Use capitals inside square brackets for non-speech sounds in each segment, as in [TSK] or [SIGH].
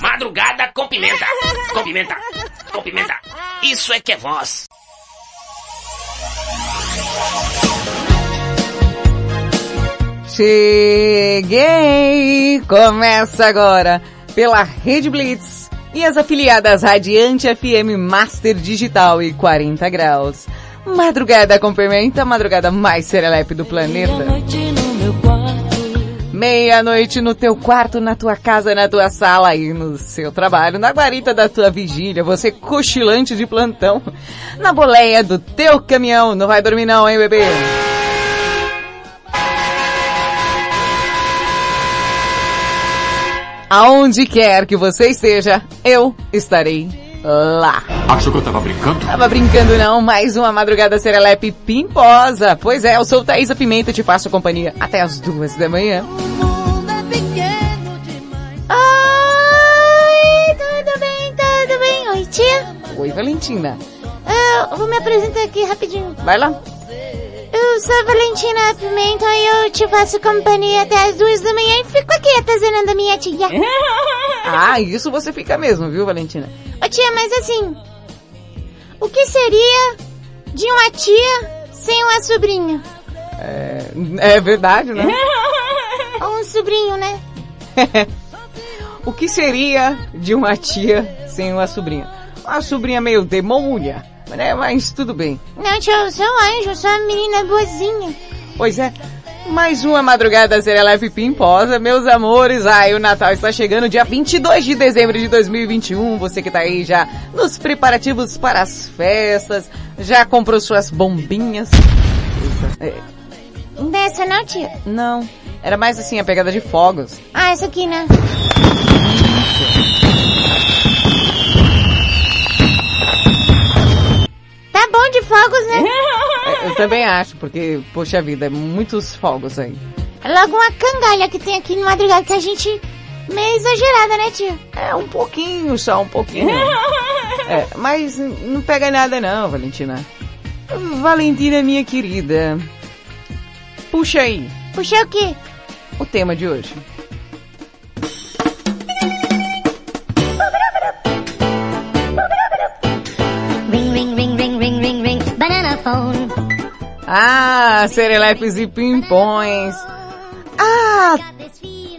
Madrugada com pimenta. Com pimenta. Com pimenta. Isso é que é voz. Cheguei! Começa agora pela Rede Blitz e as afiliadas Radiante FM Master Digital e 40 Graus. Madrugada com pimenta, madrugada mais serelepe do planeta. Meia-noite no teu quarto, na tua casa, na tua sala e no seu trabalho, na guarita da tua vigília, você cochilante de plantão, na boleia do teu caminhão, não vai dormir não, hein, bebê? Aonde quer que você esteja, eu estarei lá. Achou que eu tava brincando? Tava brincando não, mais uma madrugada serelepe pimposa. Pois é, eu sou Thaisa Pimenta e te faço companhia até as duas da manhã. Oi, tudo bem, tudo bem? Oi, tia. Oi, Valentina. Eu vou me apresentar aqui rapidinho. Vai lá. Eu sou a Valentina Pimenta e eu te faço companhia até as duas da manhã e fico aqui atazanando a minha tia. [LAUGHS] Ah, isso você fica mesmo, viu, Valentina? Ô tia, mas assim, o que seria de uma tia sem uma sobrinha? É, é verdade, né? [LAUGHS] Ou um sobrinho, né? [LAUGHS] o que seria de uma tia sem uma sobrinha? Uma sobrinha meio demônia, né? Mas tudo bem. Não, tia, eu sou um anjo, eu sou uma menina boazinha. Pois é. Mais uma madrugada serelepe pimposa, meus amores. Ai, o Natal está chegando dia 22 de dezembro de 2021. Você que tá aí já nos preparativos para as festas, já comprou suas bombinhas. É. Dessa não, tia? Não. Era mais assim a pegada de fogos. Ah, essa aqui, né? Tá bom de fogos, né? Eu também acho, porque, poxa vida, muitos fogos aí. É logo uma cangalha que tem aqui no madrugada que a gente meio exagerada, né, tia? É, um pouquinho só, um pouquinho. [LAUGHS] é, mas não pega nada não, Valentina. Valentina, minha querida. Puxa aí. Puxa o quê? O tema de hoje. Phone. Ah, serelepes e pimpões. A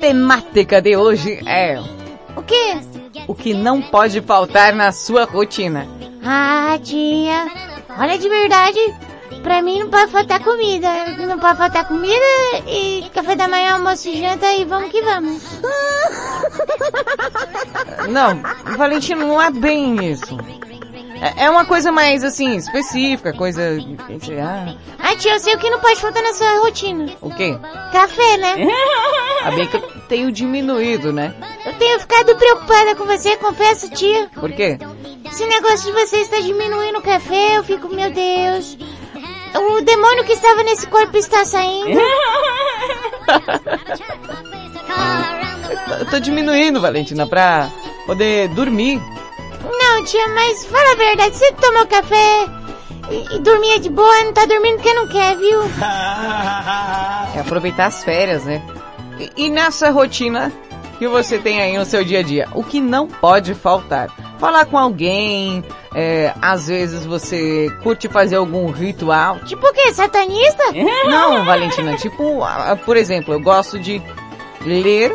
temática de hoje é... O quê? O que não pode faltar na sua rotina. Ah, tia. Olha, de verdade, pra mim não pode faltar comida. Não pode faltar comida e café da manhã, almoço e janta e vamos que vamos. Não, Valentino, não é bem isso. É, é uma coisa mais, assim, específica, coisa... Ah, Ah, tia, eu sei o que não pode faltar na sua rotina. o quê? Café, né? [LAUGHS] A bem que eu tenho diminuído, né? Eu tenho ficado preocupada com você, confesso, tia. Por quê? Esse negócio de você estar diminuindo o café, eu fico, meu Deus. O demônio que estava nesse corpo está saindo. [LAUGHS] Eu tô diminuindo, Valentina, pra poder dormir. Tia, mas fala a verdade, você tomou café e, e dormia de boa, não tá dormindo porque não quer, viu? [LAUGHS] É aproveitar as férias, né? E, e nessa rotina que você tem aí no seu dia a dia, o que não pode faltar? Falar com alguém, é, às vezes você curte fazer algum ritual. Tipo o quê? Satanista? [LAUGHS] Não, Valentina, tipo, por exemplo, eu gosto de ler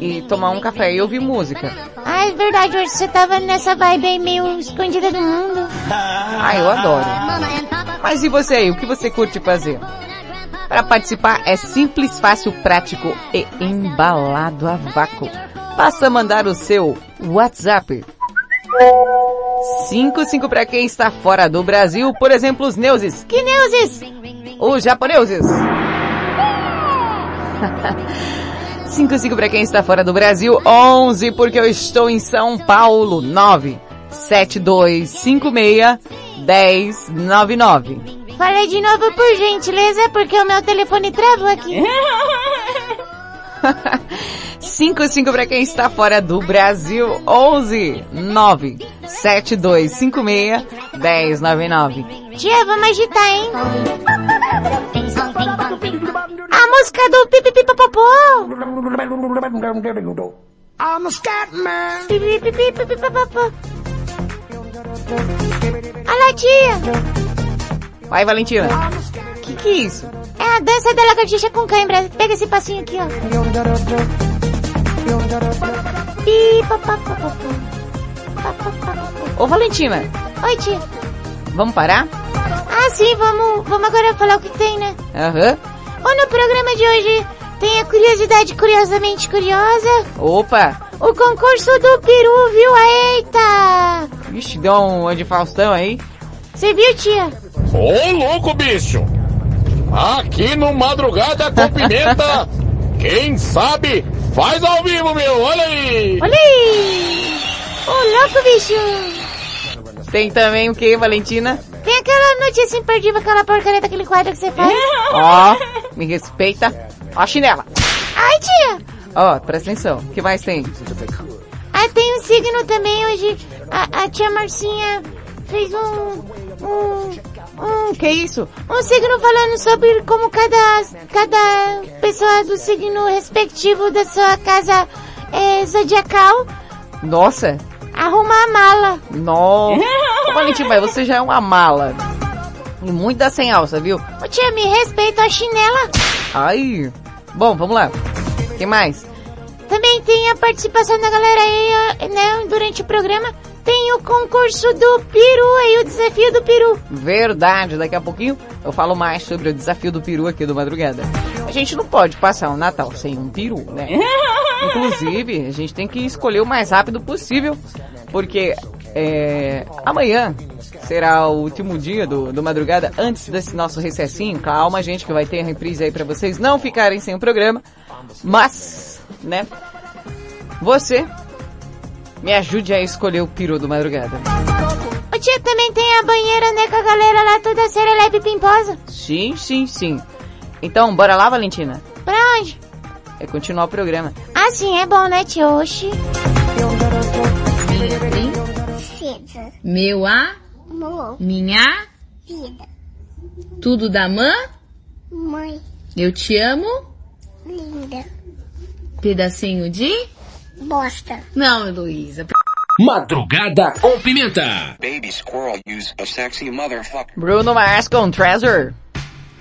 e tomar um café e ouvir música. Ah, é verdade, hoje você tava nessa vibe aí meio escondida do mundo. Ah, eu adoro. Mas e você aí, o que você curte fazer? Para participar é simples, fácil, prático e embalado a vácuo. Basta mandar o seu WhatsApp. 55 para quem está fora do Brasil, por exemplo, os neuses. Que neuses? Os japoneses. [LAUGHS] 55 para quem está fora do Brasil, 11 porque eu estou em São Paulo, 9 7256 1099. Fala de novo por gentileza, porque o meu telefone travou aqui. [LAUGHS] 55 para quem está fora do Brasil, 11 9 7256 1099. Tia, vamos agitar, hein? A música do Pipipipopopô. I'm a scat man. Pipipipopopô. Olha, tia. Vai, Valentina. Que que é isso? É a dança da lagartixa com cãibra. Pega esse passinho aqui, ó. Ô, Valentina, Oi, tia. Vamos parar? Ah, sim, vamos, vamos agora falar o que tem, né? Aham. Ou no programa de hoje tem a curiosidade curiosamente curiosa. Opa. O concurso do peru, viu? Eita! Vixe, deu um de Faustão aí. Você viu, tia? Ô louco, bicho! Aqui no Madrugada com Pimenta, [LAUGHS] quem sabe faz ao vivo, meu! Olha aí! Olha aí! Ô, louco, bicho! Tem também o que, Valentina? Tem aquela notícia imperdível, aquela porcaria daquele quadro que você faz. Ó, me respeita. Ó a chinela. Ai, tia! Ó, presta atenção. O que mais tem? Ah, tem um signo também hoje. A, a tia Marcinha fez um... Um... Um... Que isso? Um signo falando sobre como cada... Cada pessoa do signo respectivo da sua casa é, zodiacal Nossa. Arruma a mala. Nossa. [LAUGHS] Ô, Valentina, mas você já é uma mala. E muito da sem alça, viu? Ô, tia, me respeita a chinela. Ai. Bom, vamos lá. O que mais? Também tem a participação da galera aí, né, durante o programa. Tem o concurso do peru aí, o desafio do peru. Verdade, daqui a pouquinho eu falo mais sobre o desafio do peru aqui do Madrugada. A gente não pode passar o Natal sem um peru, né? [LAUGHS] Inclusive, a gente tem que escolher o mais rápido possível, porque é, amanhã será o último dia do, do Madrugada, antes desse nosso recessinho. Calma, gente, que vai ter a reprise aí pra vocês não ficarem sem o programa. Mas, né? Você me ajude a escolher o peru do Madrugada. O tia também tem a banheira, né, com a galera lá toda serelepe e pimposa. Sim, sim, sim. Então, bora lá, Valentina? Pra onde? É continuar o programa. Ah, sim, é bom, né, tia? Oxi. Meu a, minha, Vida. tudo da mã, Mãe eu te amo, linda. pedacinho de... Bosta. Não, Heloísa. Madrugada com Pimenta. Baby squirrel use a sexy motherfucker. Bruno Mars com Treasure.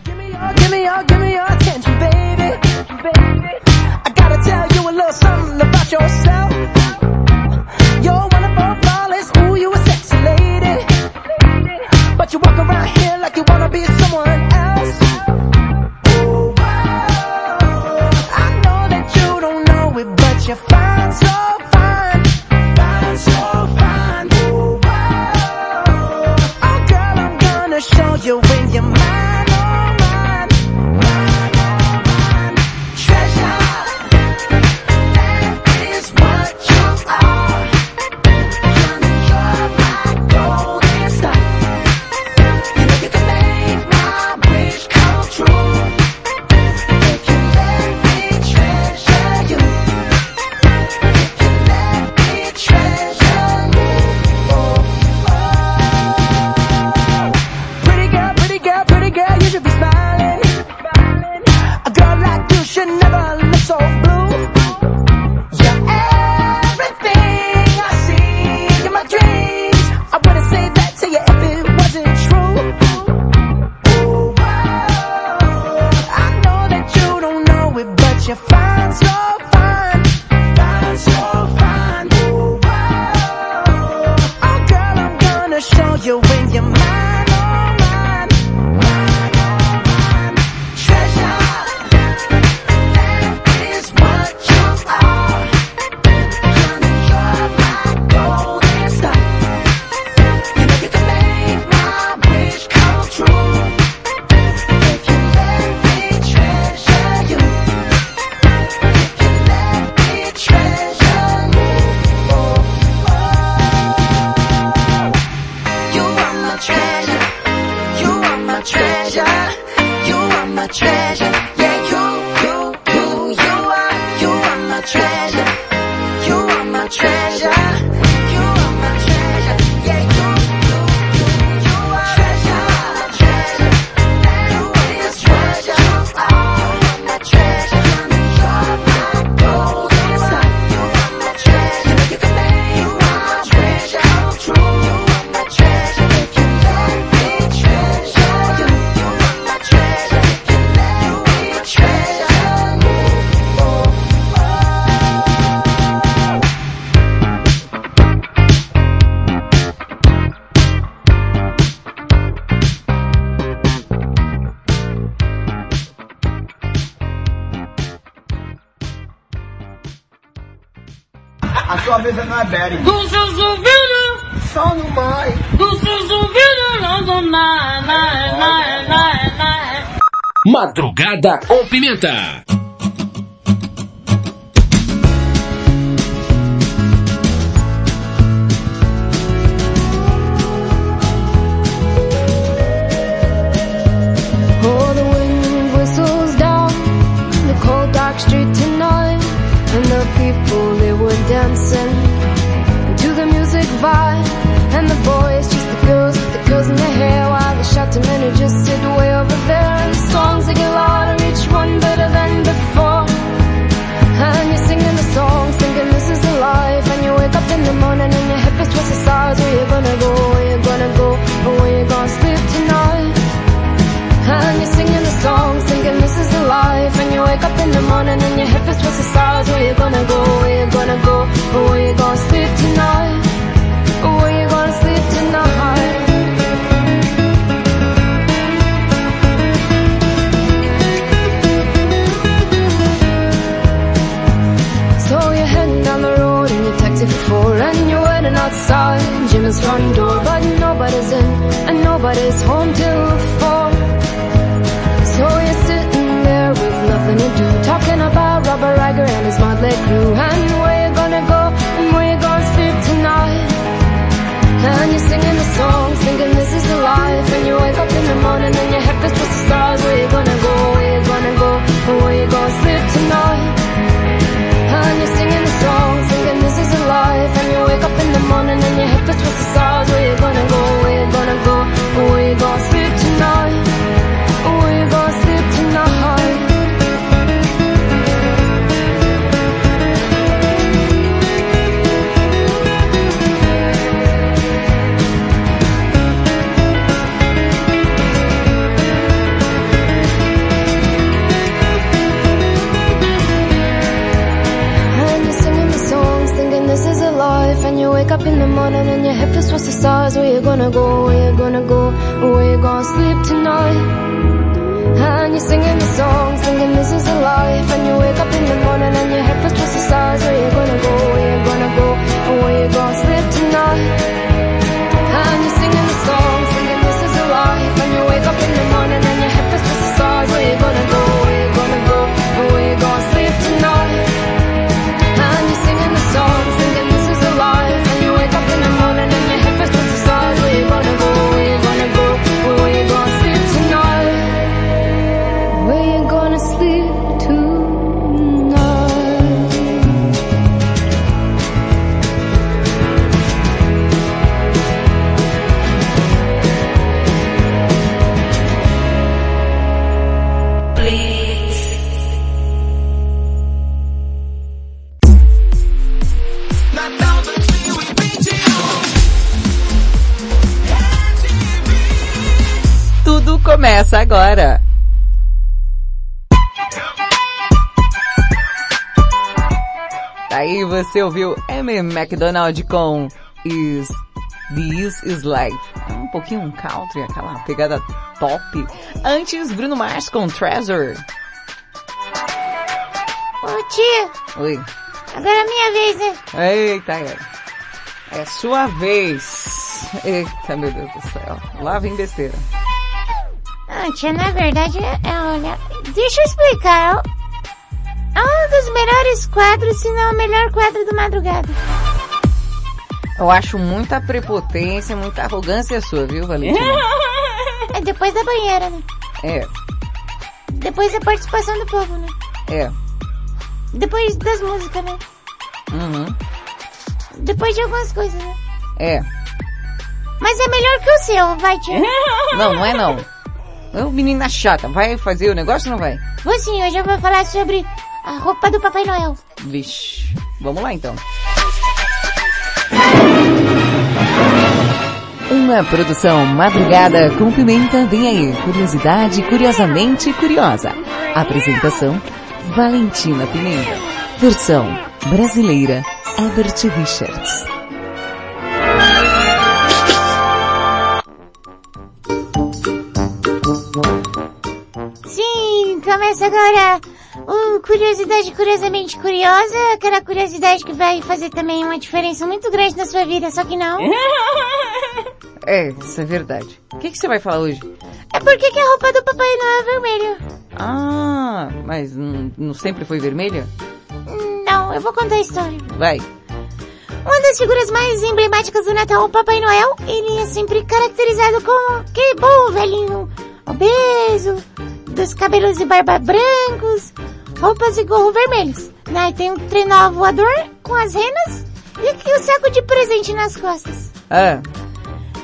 Give me your, give me your, give me your attention, baby. Baby. I gotta tell you a little something about yourself. You're wonderful, flawless, ooh, you a sexy lady. But you walk around here like you wanna be someone else. Mary. Do Susuvino. Só no mai. Do Susuvino, não do na, na, na, na, na. Madrugada com pimenta. McDonald com Is This Is Life. É um pouquinho um country, aquela pegada top. Antes, Bruno Mars com Treasure. Ô tia. Oi. Agora é minha vez, né? Eita, é. É sua vez. Eita, meu Deus do céu. Lá vem besteira. Ah, tia, na verdade, é, é olha, deixa eu explicar. É, é um dos melhores quadros, se não o melhor quadro do Madrugada. Eu acho muita prepotência, muita arrogância sua, viu, Valentina? [LAUGHS] É depois da banheira, né? É. Depois da participação do povo, né? É. Depois das músicas, né? Uhum. Depois de algumas coisas, né? É. Mas é melhor que o seu, vai, tia. [LAUGHS] Não, não é não. É menina chata. Vai fazer o negócio ou não vai? Vou sim, hoje eu vou falar sobre a roupa do Papai Noel. Vixe. Vamos lá então. Uma produção madrugada com pimenta vem aí. Curiosidade curiosamente curiosa. Apresentação Valentina Pimenta. Versão brasileira Herbert Richards. Sim, começa agora o Curiosidade Curiosamente Curiosa, aquela curiosidade que vai fazer também uma diferença muito grande na sua vida, só que não. [LAUGHS] É, isso é verdade. O que, que você vai falar hoje? É porque que a roupa do Papai Noel é vermelha. Ah, mas não, não sempre foi vermelha? Não, eu vou contar a história. Vai. Uma das figuras mais emblemáticas do Natal, o Papai Noel, ele é sempre caracterizado como aquele bom velhinho obeso, dos cabelos e barba brancos, roupas e gorro vermelhos. Né? Tem um trenó voador com as renas e aqui o saco de presente nas costas. Ah,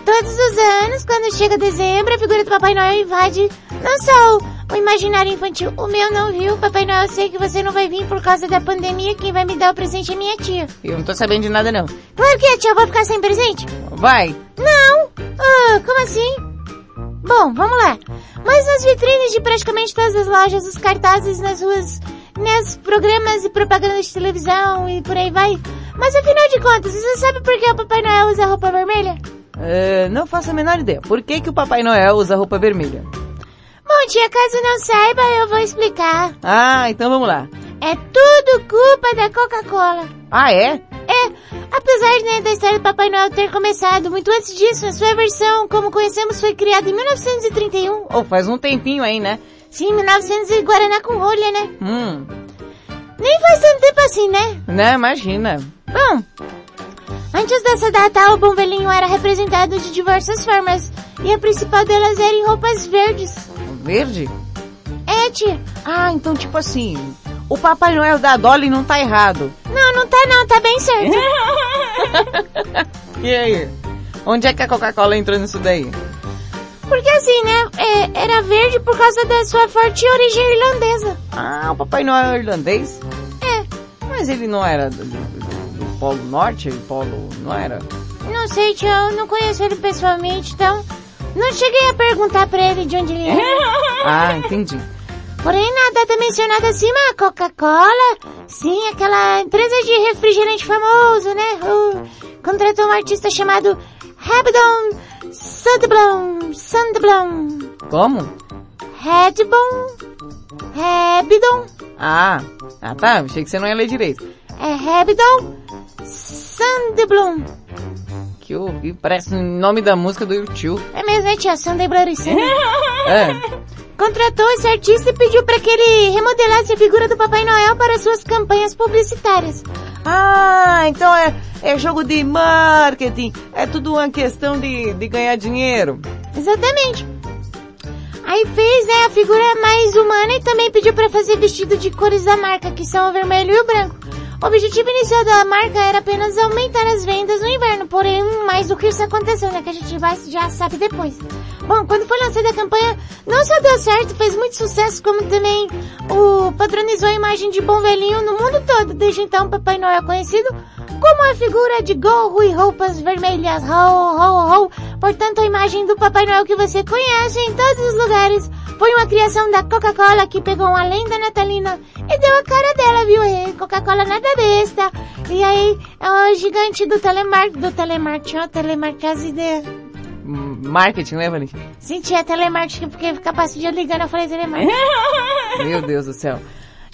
Todos os anos, quando chega dezembro, a figura do Papai Noel invade não só o, imaginário infantil. O meu não viu, Papai Noel, eu sei que você não vai vir por causa da pandemia, quem vai me dar o presente é minha tia. eu não tô sabendo de nada não. Claro que é, tia, vou ficar sem presente? Vai. Não! Ah, como assim? Bom, vamos lá. Mas nas vitrines de praticamente todas as lojas, os cartazes nas ruas, nos programas e propagandas de televisão e por aí vai. Mas afinal de contas, você sabe por que o Papai Noel usa roupa vermelha? Ah, não faço a menor ideia. Por que, que o Papai Noel usa roupa vermelha? Bom, tia, caso não saiba, eu vou explicar. Ah, então vamos lá. É tudo culpa da Coca-Cola. Ah, é? É, apesar né, da história do Papai Noel ter começado muito antes disso, a sua versão, como conhecemos, foi criada em 1931. Oh, faz um tempinho aí, né? Sim, 1900 e Guaraná com rolha, né? Hum, Nem faz tanto tempo assim, né? né, imagina. Bom, antes dessa data, o bom velhinho era representado de diversas formas, e a principal delas era em roupas verdes. Verde? É, tia. Ah, então tipo assim, o Papai Noel da Dolly não tá errado. Não, não tá não, tá bem certo. [LAUGHS] E aí? Onde é que a Coca-Cola entrou nisso daí? Porque assim, né, é, era verde por causa da sua forte origem irlandesa. Ah, o Papai Noel é irlandês? É, Mas ele não era do, do- do Polo Norte? Polo... não era? não sei, tia, eu não conheço ele pessoalmente, então não cheguei a perguntar pra ele de onde ele é. [LAUGHS] Ah, entendi. Porém, na data mencionada acima, a Coca-Cola, sim, aquela empresa de refrigerante famoso, né? O, contratou um artista chamado Hebdon Sandblom, Sandblom, Como? Hedbon, Hebdon, Ah, ah tá, achei que você não ia ler direito. é Hebdon Sandblom. Que eu ouvi, parece o nome da música do YouTube. É mesmo, né, tia? Sandblom [LAUGHS] É. Contratou esse artista e pediu para que ele remodelasse a figura do Papai Noel para suas campanhas publicitárias. Ah, então é, é jogo de marketing. É tudo uma questão de, de ganhar dinheiro. Exatamente. Aí fez, né, a figura mais humana e também pediu para fazer vestido de cores da marca, que são o vermelho e o branco. O objetivo inicial da marca era apenas aumentar as vendas no inverno, porém mais do que isso aconteceu, né, que a gente vai, já sabe depois. Bom, quando foi lançada a campanha, não só deu certo, fez muito sucesso, como também o padronizou a imagem de bom velhinho no mundo todo. Desde então, Papai Noel é conhecido como a figura de gorro e roupas vermelhas. Ho, ho, ho. Portanto, a imagem do Papai Noel que você conhece em todos os lugares foi uma criação da Coca-Cola que pegou uma lenda natalina e deu a cara dela, viu? Coca-Cola nada E aí, é o gigante do telemark, do telemarketing, ó, telemarketing. Hum, Marketing, né, Valentina? Sim, tinha telemarketing, porque capaz de eu ligando, eu falei telemarketing. [LAUGHS] [LAUGHS] Meu Deus do céu.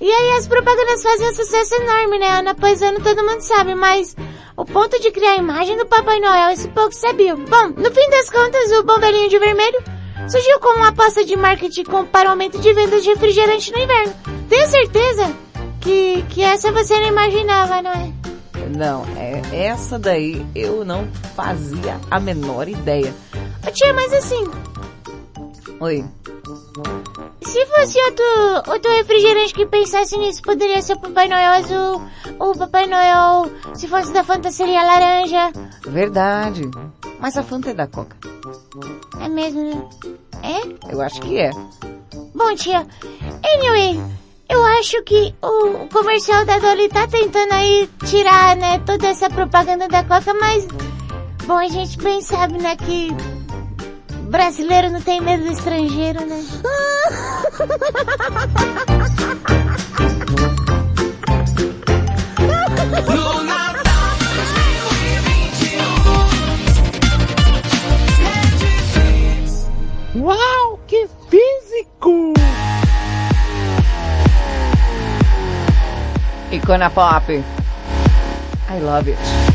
E aí as propagandas fazem um sucesso enorme, né? Ano após ano todo mundo sabe, mas o ponto de criar a imagem do Papai Noel, esse pouco sabiam. Bom, no fim das contas, o Bom Velhinho de Vermelho surgiu como uma aposta de marketing com- para o aumento de vendas de refrigerante no inverno. Tenho certeza que, que essa você não imaginava, não é? Não, é, essa daí eu não fazia a menor ideia. Ô, tia, mas assim, Oi. Se fosse outro, outro refrigerante que pensasse nisso, poderia ser o Papai Noel azul, ou o Papai Noel, se fosse da Fanta, seria laranja. Verdade. Mas a Fanta é da Coca. É mesmo, né? É? Eu acho que é. Bom, tia. Anyway, eu acho que o comercial da Dolly tá tentando aí tirar, né, toda essa propaganda da Coca, mas... Bom, a gente bem sabe, né, que... Brasileiro não tem medo do estrangeiro, né? No Natal 2021. Uau, que físico! Icona Pop. I love it.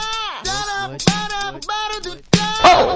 Oh!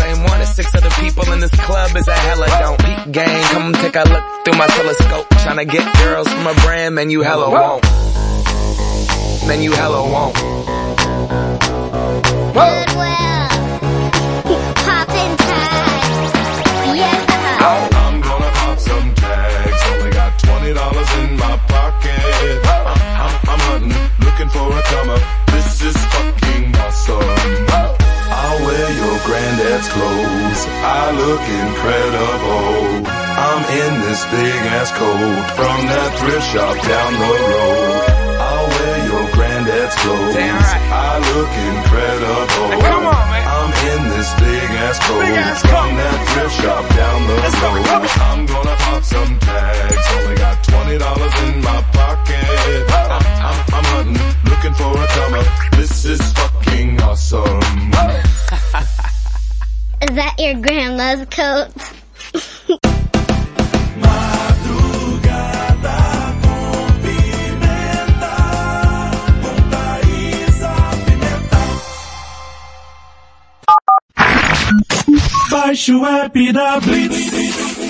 same one as six other people in this club is a hella don't. Peak gang, come take a look through my telescope. Tryna get girls from a brand, man, you hella won't. Man, you hella won't. Poppin' tags. Yes, I'm gonna pop some tags. Only got twenty dollars in my pocket. I'm, I'm, I'm hunting, looking for a come up. Granddad's clothes. I look incredible. I'm in this big ass coat from that thrift shop down the road. I'll wear your granddad's clothes. I look incredible. come on, man. I'm in this big ass coat from that thrift shop down the road. I'm gonna pop some tags. Only got twenty dollars in my pocket. I'm, I'm, I'm hunting, looking for a come up. This is fucking awesome. [LAUGHS] Is that your grandma's coat? Baixe o app da Blitz.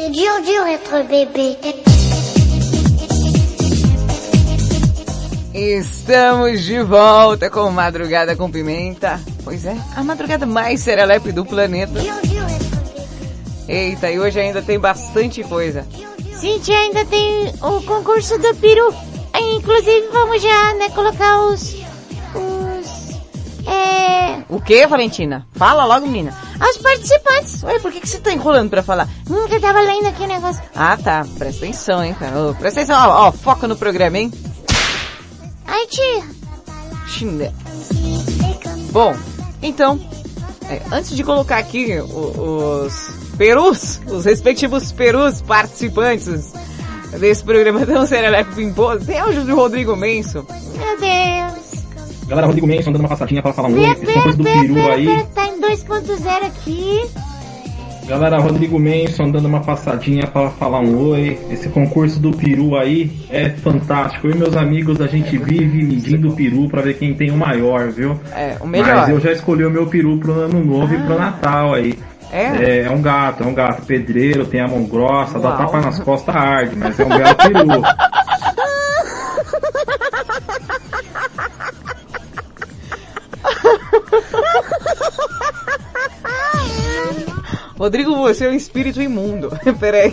C'est dur, dur être bébé. Estamos de volta com Madrugada com Pimenta. Pois é, a madrugada mais serelepe do planeta. Eita, e hoje ainda tem bastante coisa. Cintia ainda tem o concurso do peru. Inclusive, vamos já, né, colocar os... Os... É... O que, Valentina? Fala logo, menina. Aos participantes. Ué, por que, que você tá enrolando pra falar? Hum, que eu tava lendo aqui o negócio. Ah, tá. Presta atenção, hein, cara. Ô, presta atenção, ó, ó, foca no programa, hein? Ai, tia. Chine. Bom, então, é, antes de colocar aqui o- os perus, os respectivos perus participantes desse programa tão serelepe pimposo, tem áudio do Rodrigo Menso. Meu Deus. Galera, Rodrigo Menson dando uma passadinha para falar um oi. Esse concurso do peru aí. tá em 2.0 aqui. Galera, Rodrigo Menson dando uma passadinha para falar um oi. Esse concurso do peru aí é fantástico. Eu e meus amigos, a gente vive medindo o peru para ver quem tem o maior, viu? É, o melhor. Mas eu já escolhi o meu peru pro ano novo e pro Natal aí. É? É, um gato, é um gato pedreiro, tem a mão grossa, dá Uau. tapa nas costas arde, mas é um belo peru. [LAUGHS] Rodrigo, você é um espírito imundo. [LAUGHS] Peraí.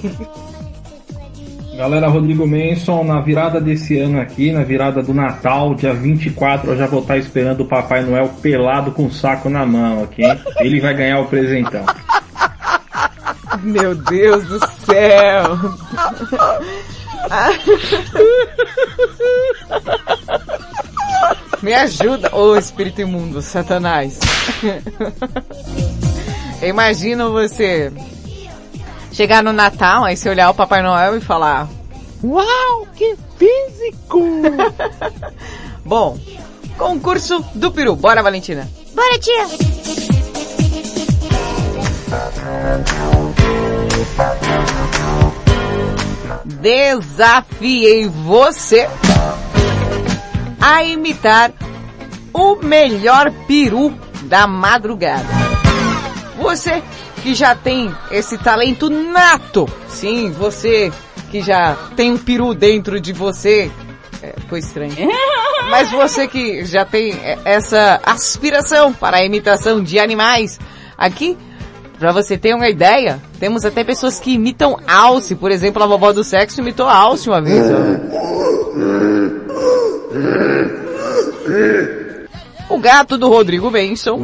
Galera, Rodrigo Menson, na virada desse ano aqui, na virada do Natal, dia 24, eu já vou estar esperando o Papai Noel pelado com o saco na mão, ok? Ele vai ganhar o presentão. Meu Deus do céu. Me ajuda, ô espírito imundo, satanás. [LAUGHS] Eu imagino você chegar no Natal, aí você olhar o Papai Noel e falar: Uau, que físico! [LAUGHS] Bom, concurso do peru. Bora, Valentina. Bora, tia. Desafiei você a imitar o melhor peru da madrugada. Você que já tem esse talento nato, sim, você que já tem um peru dentro de você, é, foi estranho. [LAUGHS] Mas você que já tem é, essa aspiração para a imitação de animais, aqui, pra você ter uma ideia, temos até pessoas que imitam alce, por exemplo, a vovó do sexo imitou alce uma vez. ó. O gato do Rodrigo Benson.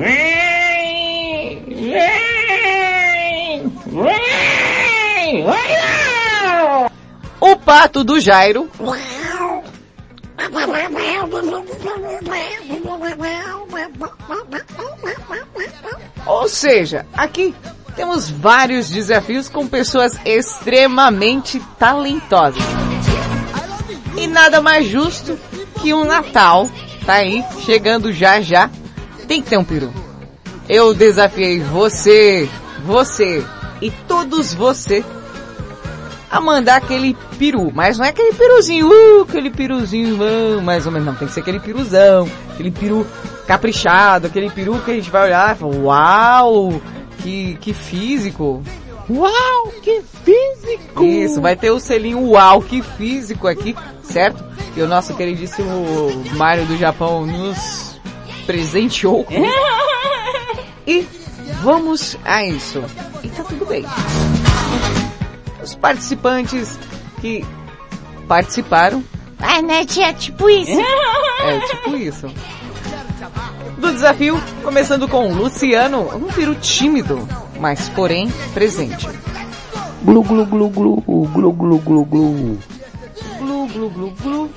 O pato do Jairo. Ou seja, aqui temos vários desafios com pessoas extremamente talentosas. E nada mais justo que um Natal, tá aí, chegando já já, tem que ter um peru. Eu desafiei você, você e todos você a mandar aquele peru, mas não é aquele peruzinho, uh, aquele peruzinho, uh, mais ou menos, não, tem que ser aquele piruzão, aquele peru caprichado, aquele peru que a gente vai olhar e falar, uau, que, que físico. Uau, que físico! Isso, vai ter o selinho uau, que físico aqui, certo? E o nosso queridíssimo Mário do Japão nos presenteou. com. [LAUGHS] [LAUGHS] E vamos a isso. E tá tudo bem os participantes que participaram. Ah, né, tia? Tipo isso. É, tipo isso. Do desafio, começando com Luciano, um peru tímido, mas porém presente. Glu glu glu glu, glu glu glu glu. Glu glu glu glu,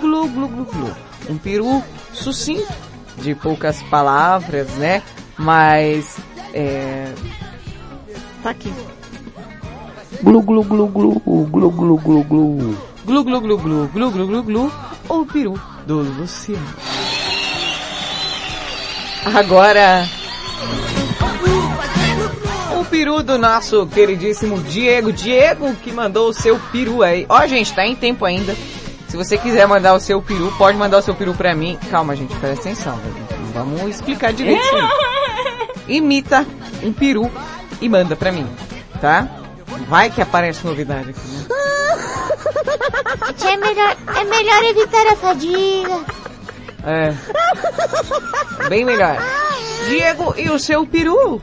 glu glu glu glu. Um peru sucinto, de poucas palavras, né? Mas, é... Tá aqui. Glu glu glu glu, glu glu glu glu. Glu glu glu glu, glu glu glu glu, o peru do Luciano. Agora, o peru do nosso queridíssimo Diego. Diego que mandou o seu peru aí. Ó, gente, tá em tempo ainda. Se você quiser mandar o seu peru, pode mandar o seu peru pra mim. Calma, gente, presta atenção. velho. Vamos explicar direito isso aí. Imita um peru e manda pra mim, tá? Vai que aparece novidade aqui, né? [LAUGHS] É melhor, é melhor evitar a fadiga. É. Bem melhor. Diego e o seu peru.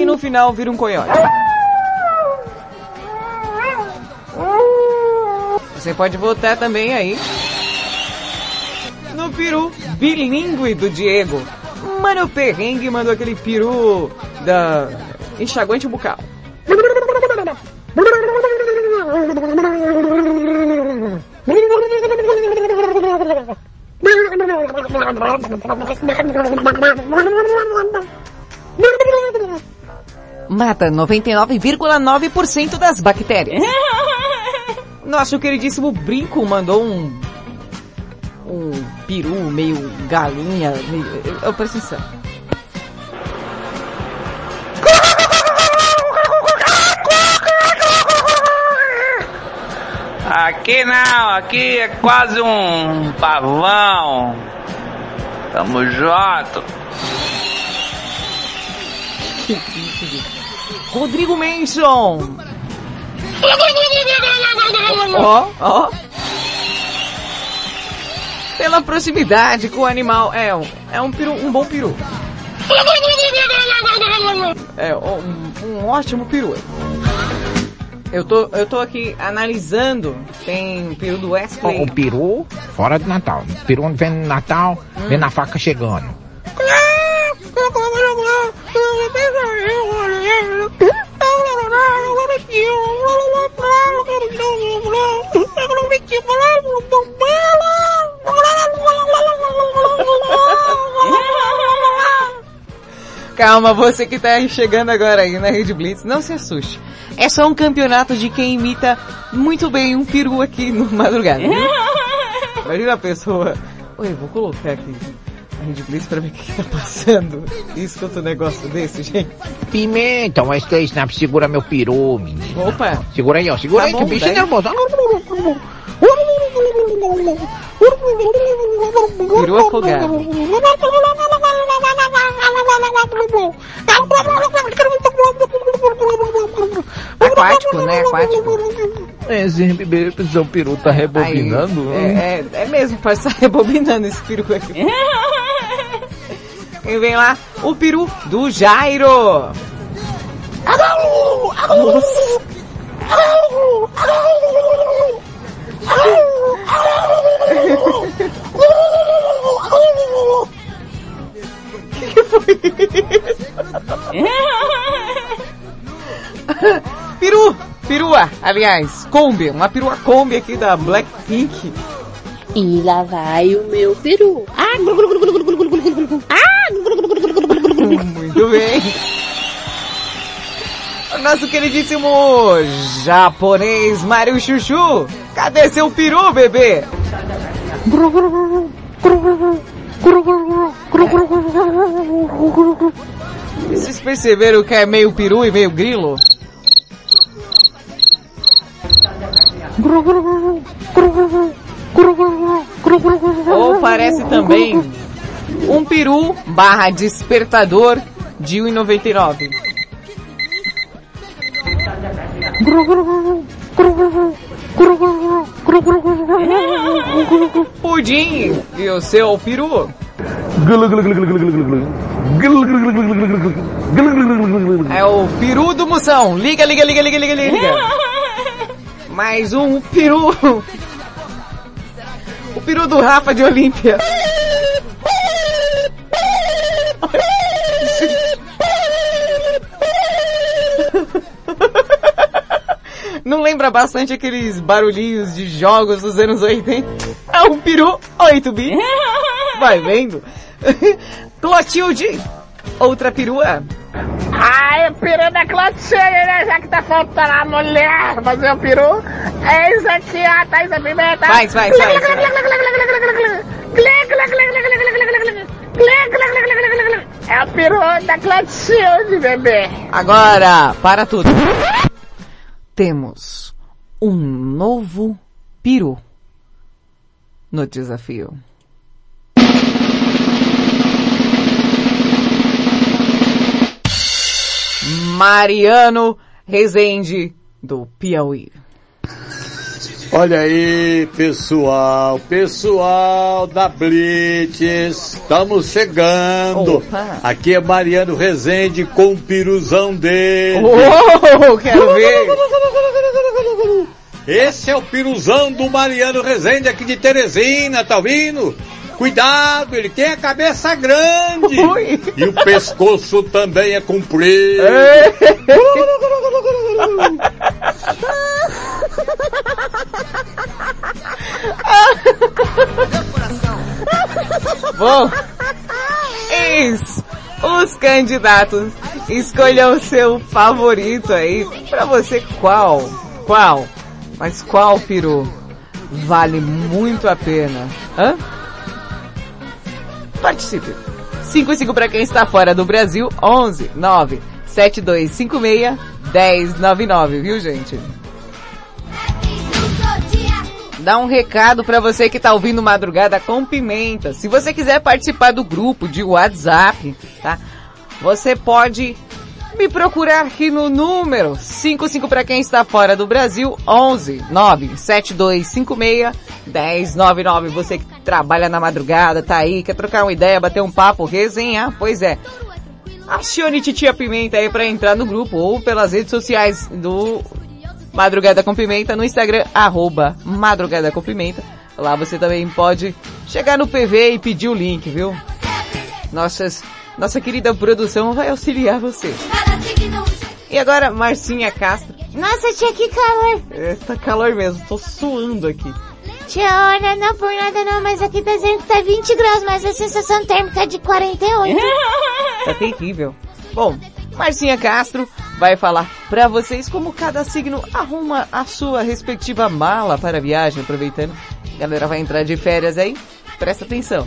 Que no final vira um coiote. Você pode votar também aí no peru bilíngue do Diego. Mano Perrengue mandou aquele peru da enxaguante bucal. [LAUGHS] Mata 99,9% das bactérias. [LAUGHS] Nosso queridíssimo Brinco mandou um um peru meio galinha, meio, eu, eu preciso atenção. Aqui não, aqui é quase um pavão. Tamo junto. Rodrigo Manson. Ó, ó. Pela proximidade com o animal. É, um- é um peru, um bom peru. É, um, um ótimo peru. Eu tô, eu tô aqui analisando. Tem peru do Wesley. O peru fora do Natal. O peru vem no Natal, vem na faca chegando. Calma, você que tá chegando agora aí na Rede Blitz, não se assuste. É só um campeonato de quem imita muito bem um peru aqui no [LAUGHS] madrugada. Imagina a pessoa. Oi, vou colocar aqui Rede Blitz pra ver o que tá passando. Escuta um negócio desse, gente. Pimenta, mas que snap, segura meu peru, menino. Opa! Segura aí, ó. Segura Tá aí, bom, que o bicho é daí. nervoso. Peru afogado. Aquático, né? Aquático. É, esse bebê, seu peru tá rebobinando. Aí, é, é, é mesmo, pode estar rebobinando esse peru aqui. [LAUGHS] E vem lá o peru do Jairo. Nossa. que foi Peru! Perua, aliás, Kombi, uma perua Kombi aqui da Blackpink. E lá vai o meu peru. Ah, glu, glu, glu, ah! Muito bem. Nosso queridíssimo japonês Mario Chuchu, cadê seu peru, bebê? Vocês perceberam que é meio peru e meio grilo? Ou parece também um peru barra despertador de 1,99. Pudim e o seu peru. É o peru do moção. Liga, liga, liga, liga, liga, liga. Mais um peru. O peru do Rafa de Olímpia. Não lembra bastante aqueles barulhinhos de jogos dos anos 80? É um peru 8 bi. Vai vendo? Clotilde, outra perua. Ai, o peru da Clotilde, né? Já que tá faltando a mulher fazer o peru. É isso aqui, ó. Tá isso pimenta. Faz, faz, faz. É o peru da Clotilde, bebê. Agora, para tudo. Temos um novo peru no desafio. Mariano Rezende, do Piauí. Olha aí, pessoal, pessoal da Blitz, estamos chegando. Opa. Aqui é Mariano Rezende com o piruzão dele. Oh, quero ver. Esse é o piruzão do Mariano Rezende aqui de Teresina, tá ouvindo? Cuidado, ele tem a cabeça grande. E o pescoço também é comprido. [LAUGHS] Bom, isso. Os candidatos escolham o seu favorito aí. Pra você, qual? Qual? Mas qual, peru? Vale muito a pena. Hã? Participe. 55 para quem está fora do Brasil, 11 9 7256 1099, viu gente? Dá um recado para você que tá ouvindo Madrugada com Pimenta. Se você quiser participar do grupo de WhatsApp, tá? Você pode me procurar aqui no número 55 para quem está fora do Brasil, 11 97256 1099. Você que trabalha na madrugada, tá aí, quer trocar uma ideia, bater um papo, resenhar? Pois é. Acione Titia Pimenta aí para entrar no grupo ou pelas redes sociais do Madrugada com Pimenta no Instagram, arroba Madrugada com Pimenta. Lá você também pode chegar no PV e pedir o link, viu? Nossas, nossa querida produção vai auxiliar você. E agora, Marcinha Castro. Nossa, tia, que calor. É, tá calor mesmo, tô suando aqui. Tia, olha, não por nada não, mas aqui tá dizendo que tá 20 graus, mas a sensação térmica é de 48. [LAUGHS] Tá terrível. Bom, Marcinha Castro vai falar pra vocês como cada signo arruma a sua respectiva mala para a viagem, aproveitando. A galera vai entrar de férias aí, presta atenção.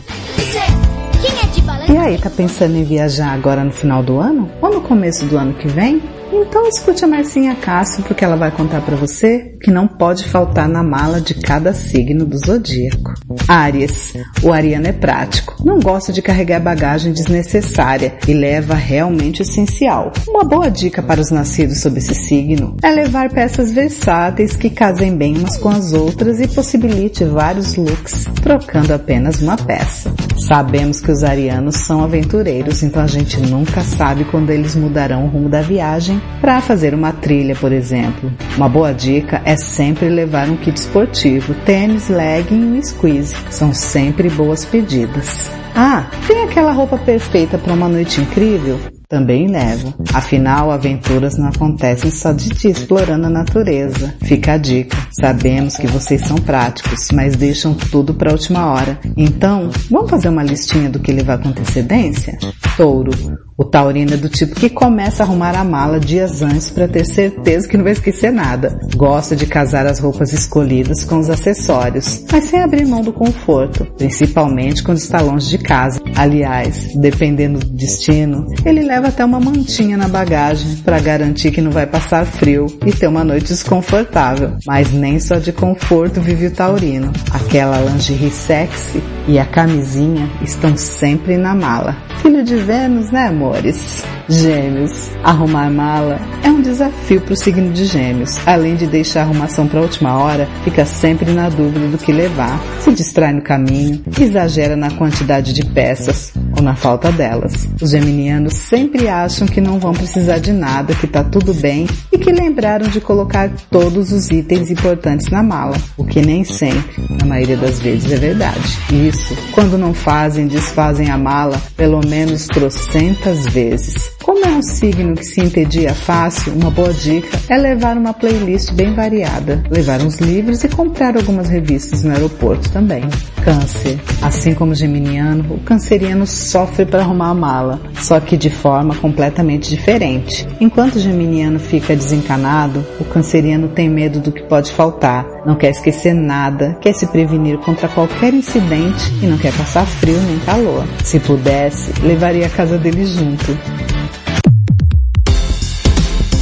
E aí, tá pensando em viajar agora no final do ano? Ou no começo do ano que vem? Então escute a Marcinha Castro porque ela vai contar para você que não pode faltar na mala de cada signo do zodíaco. Áries. O ariano é prático, não gosta de carregar bagagem desnecessária e leva realmente o essencial. Uma boa dica para os nascidos sob esse signo é levar peças versáteis que casem bem umas com as outras e possibilite vários looks, trocando apenas uma peça. Sabemos que os arianos são aventureiros, então a gente nunca sabe quando eles mudarão o rumo da viagem para fazer uma trilha, por exemplo. Uma boa dica é sempre levar um kit esportivo, tênis, legging e squeeze. São sempre boas pedidas. Ah, tem aquela roupa perfeita para uma noite incrível? Também levo. Afinal, aventuras não acontecem só de ti explorando a natureza. Fica a dica. Sabemos que vocês são práticos, mas deixam tudo para a última hora. Então, vamos fazer uma listinha do que levar com antecedência? Touro. O taurino é do tipo que começa a arrumar a mala dias antes para ter certeza que não vai esquecer nada. Gosta de casar as roupas escolhidas com os acessórios, mas sem abrir mão do conforto, principalmente quando está longe de casa. Aliás, dependendo do destino, ele leva até uma mantinha na bagagem para garantir que não vai passar frio e ter uma noite desconfortável. Mas nem só de conforto vive o taurino. Aquela lingerie sexy e a camisinha estão sempre na mala. Filho de Vênus, né amores? Gêmeos. Arrumar mala é um desafio para o signo de gêmeos. Além de deixar a arrumação para a última hora, fica sempre na dúvida do que levar. Se distrai no caminho, exagera na quantidade de peças ou na falta delas. Os geminianos sempre acham que não vão precisar de nada, que tá tudo bem e que lembraram de colocar todos os itens importantes na mala, o que nem sempre, na maioria das vezes, é verdade. Isso, quando não fazem, desfazem a mala pelo menos trocentas vezes. Como é um signo que se entedia fácil, uma boa dica é levar uma playlist bem variada, levar uns livros e comprar algumas revistas no aeroporto também. Câncer. Assim como o geminiano, o canceriano sofre para arrumar a mala, só que de forma completamente diferente. Enquanto o geminiano fica desencanado, o canceriano tem medo do que pode faltar, não quer esquecer nada, quer se prevenir contra qualquer incidente e não quer passar frio nem calor. Se pudesse, levaria a casa dele junto.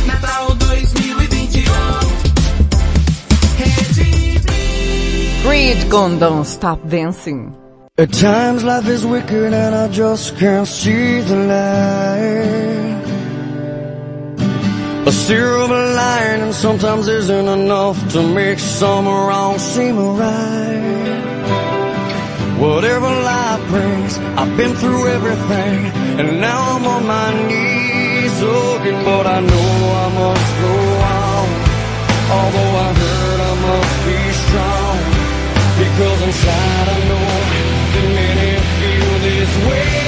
Natal 2021. Creed com Don't Stop Dancing. At times life is wicked and I just can't see the light. A silver lining sometimes isn't enough to make some wrong seem right. Whatever life brings, I've been through everything, and now I'm on my knees looking, but I know I must go on. Although I hurt, I must be strong, because inside I know that many feel this way.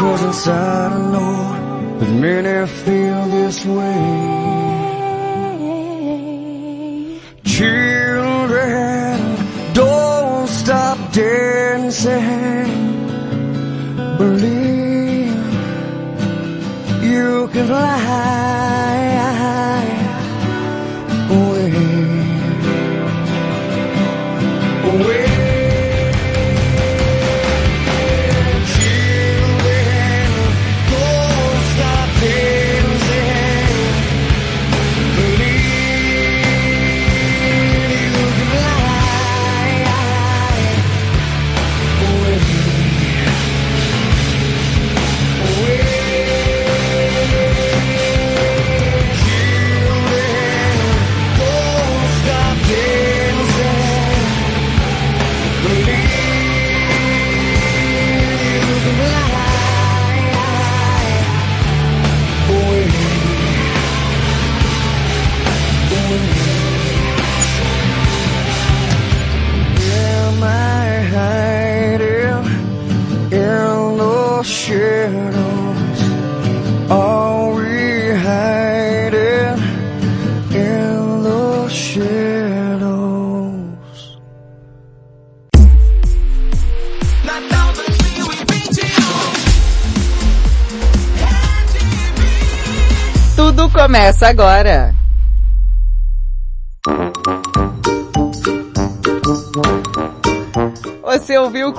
Because inside I know that many feel this way.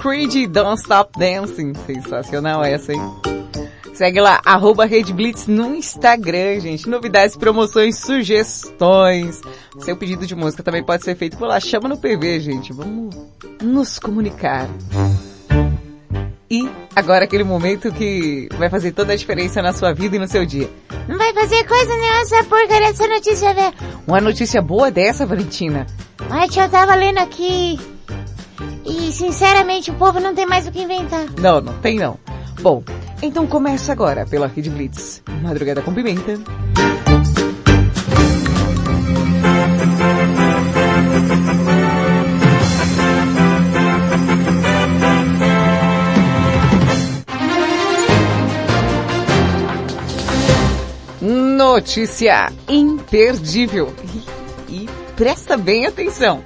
Creed Don't Stop Dancing? Sensacional essa, hein? Segue lá, arroba Rede Blitz no Instagram, gente. Novidades, promoções, sugestões. Seu pedido de música também pode ser feito por lá. Chama no PV, gente. Vamos nos comunicar. E Agora aquele momento que vai fazer toda a diferença na sua vida e no seu dia. Não vai fazer coisa nenhuma essa porcaria dessa notícia, velho. Uma notícia boa dessa, Valentina. Ai, eu tava lendo aqui. E, sinceramente, o povo não tem mais o que inventar. Não, não tem não. Bom, então começa agora pela Rede Blitz. Madrugada com Pimenta. Notícia imperdível. E, e presta bem atenção.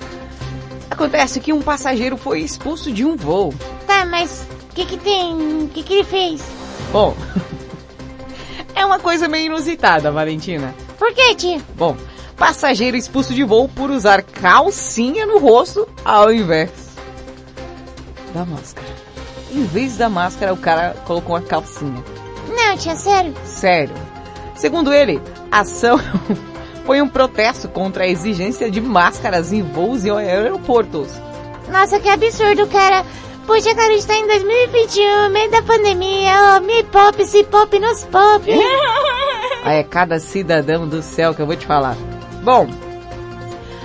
Acontece que um passageiro foi expulso de um voo. Tá, mas o que que tem? O que que ele fez? Bom, [LAUGHS] é uma coisa meio inusitada, Valentina. Por que, tia? Bom, passageiro expulso de voo por usar calcinha no rosto ao invés da máscara. Em vez da máscara, o cara colocou uma calcinha. Não, tia, sério? Sério. Segundo ele, a ação foi um protesto contra a exigência de máscaras em voos e aeroportos. Nossa, que absurdo, cara. Poxa, cara, a gente tá em 2021, meio da pandemia. Oh, me pop, se pop, nos pop. É cada cidadão do céu que eu vou te falar. Bom,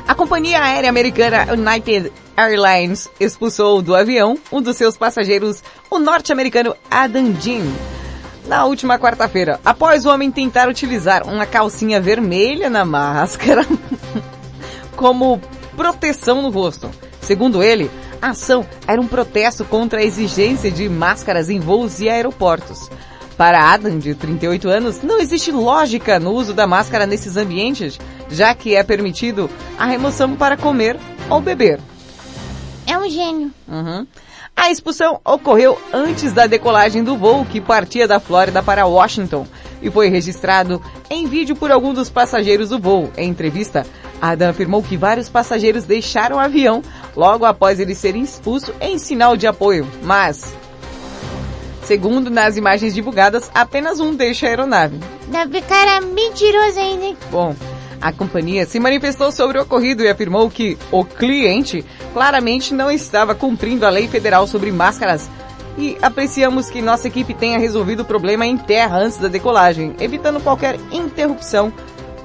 a companhia aérea americana United Airlines expulsou do avião um dos seus passageiros, o norte-americano Adam Jean, na última quarta-feira, após o homem tentar utilizar uma calcinha vermelha na máscara [LAUGHS] como proteção no rosto. Segundo ele, a ação era um protesto contra a exigência de máscaras em voos e aeroportos. Para Adam, de 38 anos, não existe lógica no uso da máscara nesses ambientes, já que é permitido a remoção para comer ou beber. É um gênio. Uhum. A expulsão ocorreu antes da decolagem do voo que partia da Flórida para Washington e foi registrado em vídeo por algum dos passageiros do voo. Em entrevista, Adam afirmou que vários passageiros deixaram o avião logo após ele ser expulso em sinal de apoio, mas Segundo nas imagens divulgadas, apenas um deixa a aeronave. Deve cara mentiroso ainda? Bom, a companhia se manifestou sobre o ocorrido e afirmou que o cliente claramente não estava cumprindo a lei federal sobre máscaras e apreciamos que nossa equipe tenha resolvido o problema em terra antes da decolagem, evitando qualquer interrupção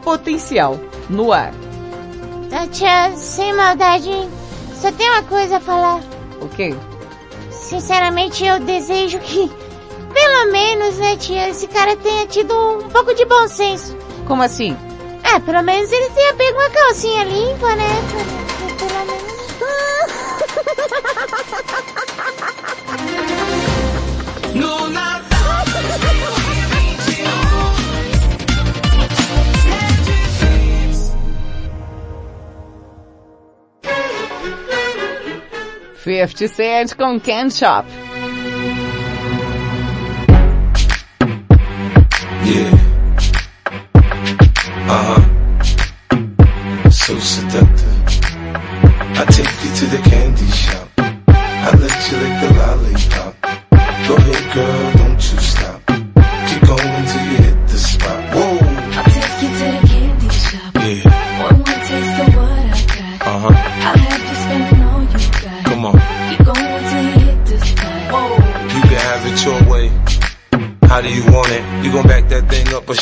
potencial no ar. Ah, tia, sem maldade, só tem uma coisa a falar. O quê? Sinceramente, eu desejo que, pelo menos, né, tia, esse cara tenha tido um pouco de bom senso. Como assim? É, pelo menos ele tenha pego uma calcinha limpa, né? Pelo menos. No Natal Fifty Cent com Can Shop.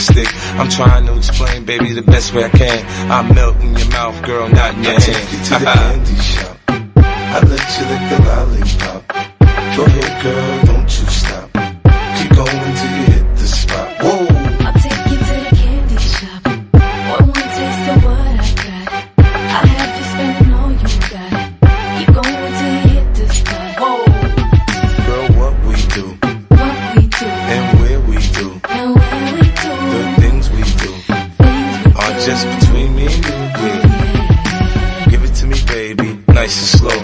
stick. I'm trying to explain, baby, the best way I can. I melt in your mouth, girl, not in your hand. Take you to the [LAUGHS] candy shop. I let you lick the lollipop. Go ahead, girl,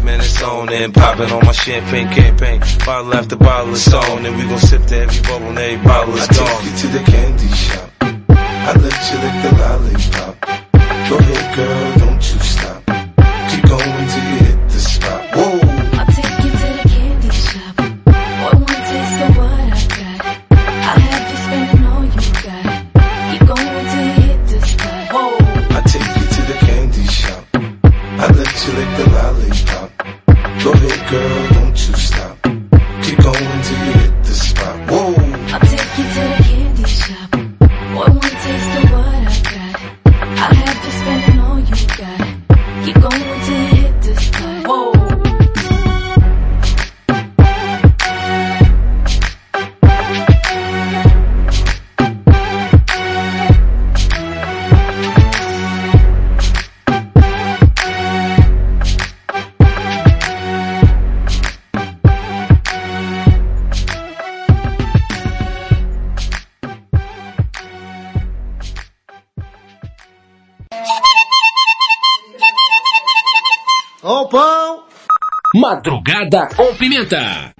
man, it's on and popping on my champagne campaign. Bottle after bottle is on, and we gon' sip to every bubble and every bottle is I gone. take you to the candy shop. I let you lick the lollipop. Go ahead, girl, Madrugada com pimenta.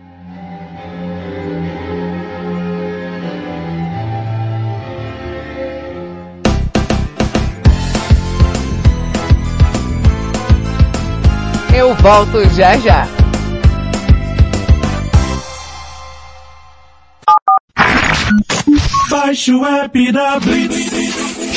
Eu volto já já. Baixe o app da Blitz.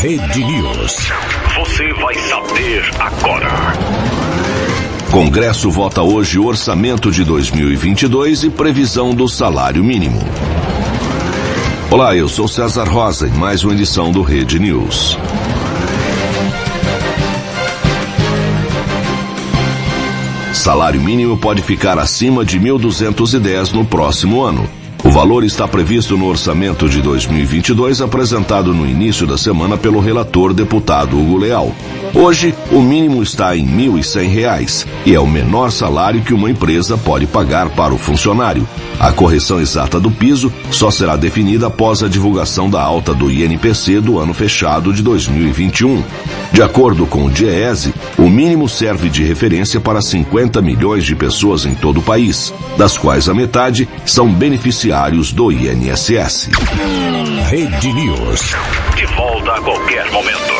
Rede News. Você vai saber agora. Congresso vota hoje o orçamento de 2022 e previsão do salário mínimo. Olá, eu sou César Rosa em mais uma edição do Rede News. Salário mínimo pode ficar acima de 1.210 no próximo ano. Valor está previsto no orçamento de 2022 apresentado no início da semana pelo relator deputado Hugo Leal. Hoje, o mínimo está em 1.100 reais e é o menor salário que uma empresa pode pagar para o funcionário. A correção exata do piso só será definida após a divulgação da alta do INPC do ano fechado de 2021. De acordo com o DIEESE, o mínimo serve de referência para 50 milhões de pessoas em todo o país, das quais a metade são beneficiários do INSS. Rede News. De volta a qualquer momento.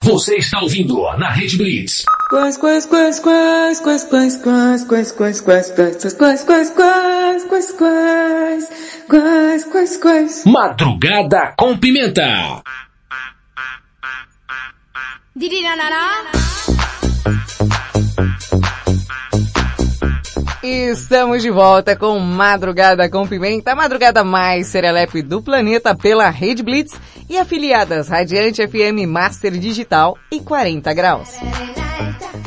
Você está ouvindo na Rede Blitz. Quais, quais, quais, quais, quais, quais, quais, quais, quais, quais, quais, quais, quais, quais, quais, quais, quais, quais, quais. Madrugada com pimenta. Estamos de volta com Madrugada com Pimenta, a madrugada mais serelepe do planeta pela Rede Blitz e afiliadas Radiante FM Master Digital e 40 Graus.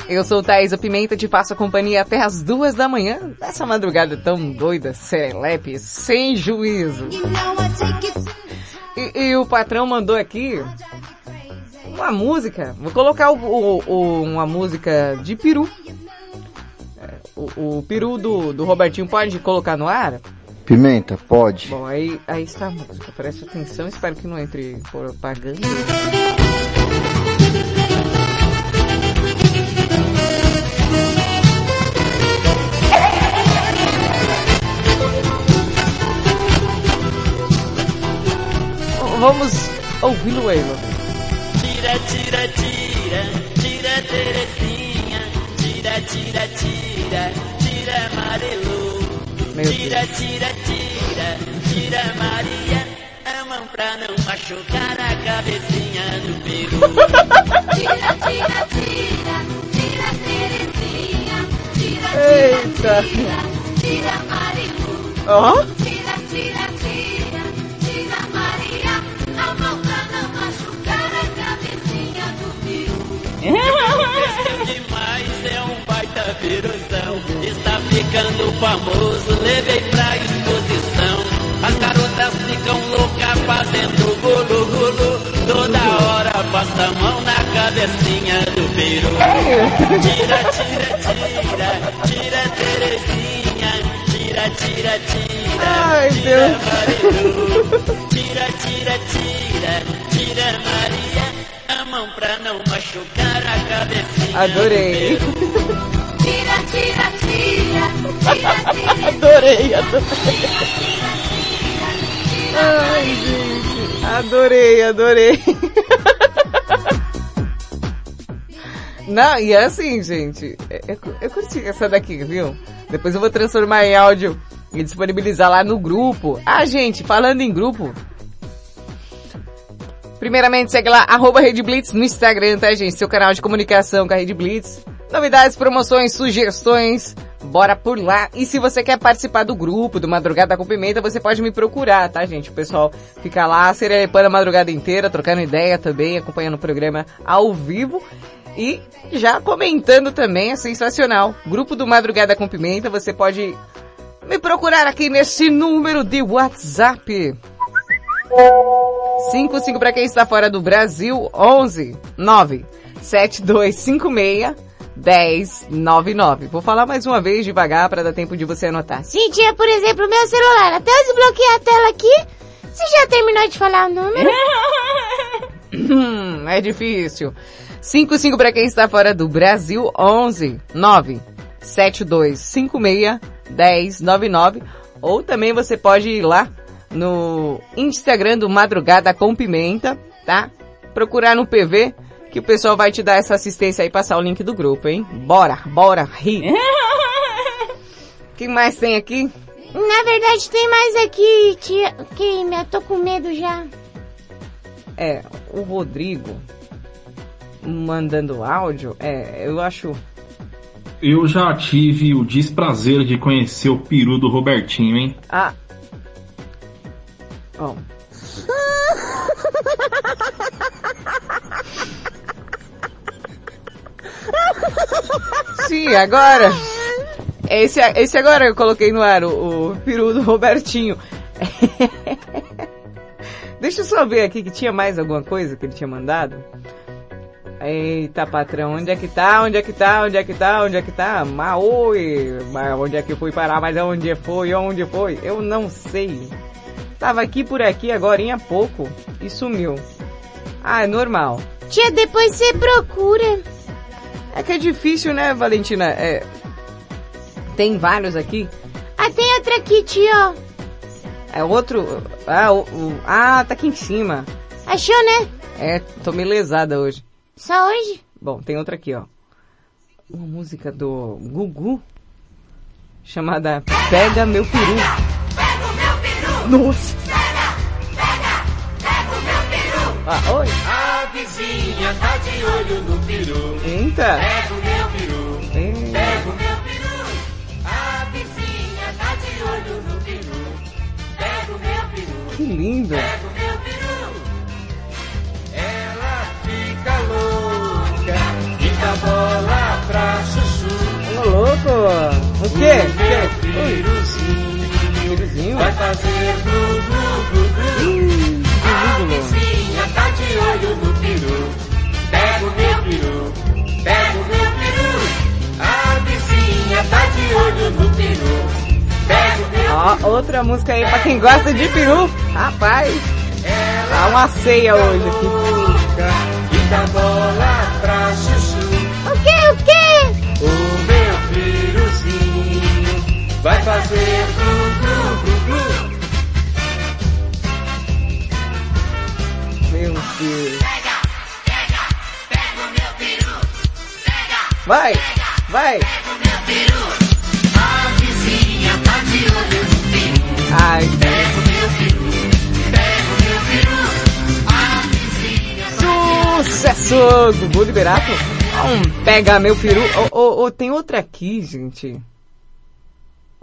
Eu sou Thaisa Pimenta, te faço companhia até as duas da manhã, nessa madrugada tão doida, serelepe, sem juízo. E, e o patrão mandou aqui uma música, vou colocar o, o- o- uma música de peru. O, o peru do, do Robertinho pode colocar no ar? Pimenta, pode. Bom, aí, aí está a música, preste atenção, espero que não entre propaganda. Vamos ouvir o Waylon. Tira, tira, tira, tira Terezinha, tira, tira, tira, tira amarelo. Meu Tira, tira, tira, tira Maria, a mão pra não machucar a cabecinha do peru. [LAUGHS] Tira, tira, tira, tira Terezinha, tira, Eita! tira Marilu. Ó. Tira, tira, tira, tira Maria, a mão pra não machucar a cabecinha do peru. [LAUGHS] Demais, piruzão. Está ficando famoso, levei pra exposição. As garotas ficam loucas fazendo gulu gulu. Toda hora passa a mão na cabecinha do peru. Tira, tira, tira, tira Terezinha. Tira, tira, tira. Ai, tira Deus. Tira, tira, tira, tira Maria. A mão pra não machucar a cabecinha. Adorei. Tira, tira, tira. [LAUGHS] Adorei, adorei. Ai, gente. Adorei, adorei. Não, e é assim, gente. Eu, eu curti essa daqui, viu? Depois eu vou transformar em áudio e disponibilizar lá no grupo. Ah, gente, falando em grupo. Primeiramente, segue lá, arroba Rede Blitz no Instagram, tá, gente? Seu canal de comunicação com a Rede Blitz. Novidades, promoções, sugestões, bora por lá. E se você quer participar do grupo do Madrugada com Pimenta, você pode me procurar, tá, gente? O pessoal fica lá, serepando a madrugada inteira, trocando ideia também, acompanhando o programa ao vivo. E já comentando também, é sensacional. Grupo do Madrugada com Pimenta, você pode me procurar aqui nesse número de WhatsApp. 55 para quem está fora do Brasil, 11 9 7256 1099. Vou falar mais uma vez devagar para dar tempo de você anotar. Se tinha, por exemplo, meu celular, até eu desbloquear a tela aqui, você já terminou de falar o número? Hum, é difícil. 55 para quem está fora do Brasil, 11 9 7256 1099. Ou também você pode ir lá no Instagram do Madrugada com Pimenta, tá? Procurar no PV que o pessoal vai te dar essa assistência aí, passar o link do grupo, hein? Bora, bora, rir. [LAUGHS] Quem mais tem aqui? Na verdade, tem mais aqui, tia, que eu tô com medo já. É, o Rodrigo mandando áudio, é, eu acho Eu já tive o desprazer de conhecer o peru do Robertinho, hein? Ah. Ó. Sim, agora. Esse, esse agora eu coloquei no ar, o, o peru do Robertinho. [LAUGHS] Deixa eu só ver aqui que tinha mais alguma coisa que ele tinha mandado. Eita, patrão, onde é que tá? Onde é que tá? Onde é que tá? Onde é que tá? Maoi! Mas onde é que fui parar? Mas onde foi? Onde foi? Eu não sei. Tava aqui por aqui agora há pouco e sumiu. Ah, é normal. Tia, depois você procura. É que é difícil, né, Valentina? É... Tem vários aqui. Ah, tem outra aqui, tia. É outro... Ah, o, o- ah, tá aqui em cima. Achou, né? É, tô meio lesada hoje. Só hoje? Bom, tem outra aqui, ó. Uma música do Gugu chamada Pega Meu Peru. Nossa! Ah, oi! A mocinha tá de olho no peru. Eita! Pega o meu peru. Eita. Pega o meu peru. A vizinha tá de olho no peru. Pega o meu peru. Que lindo! Pega o meu peru. Ela fica louca e dá bola pra chuchu. Ô louco! O quê? O, o quê? Meu peruzinho, vai fazer tudo olho no peru. Pega o meu Ó, outra música aí pra quem gosta de peru. Rapaz, tá uma ceia hoje aqui. O que, o que? O meu piruzinho vai fazer glu glu glu. Meu Deus. Vai, vai. A A vizinha Sucesso! Gugu Liberato. Um pega meu peru. Ô, ô, ô, tem outra aqui, gente.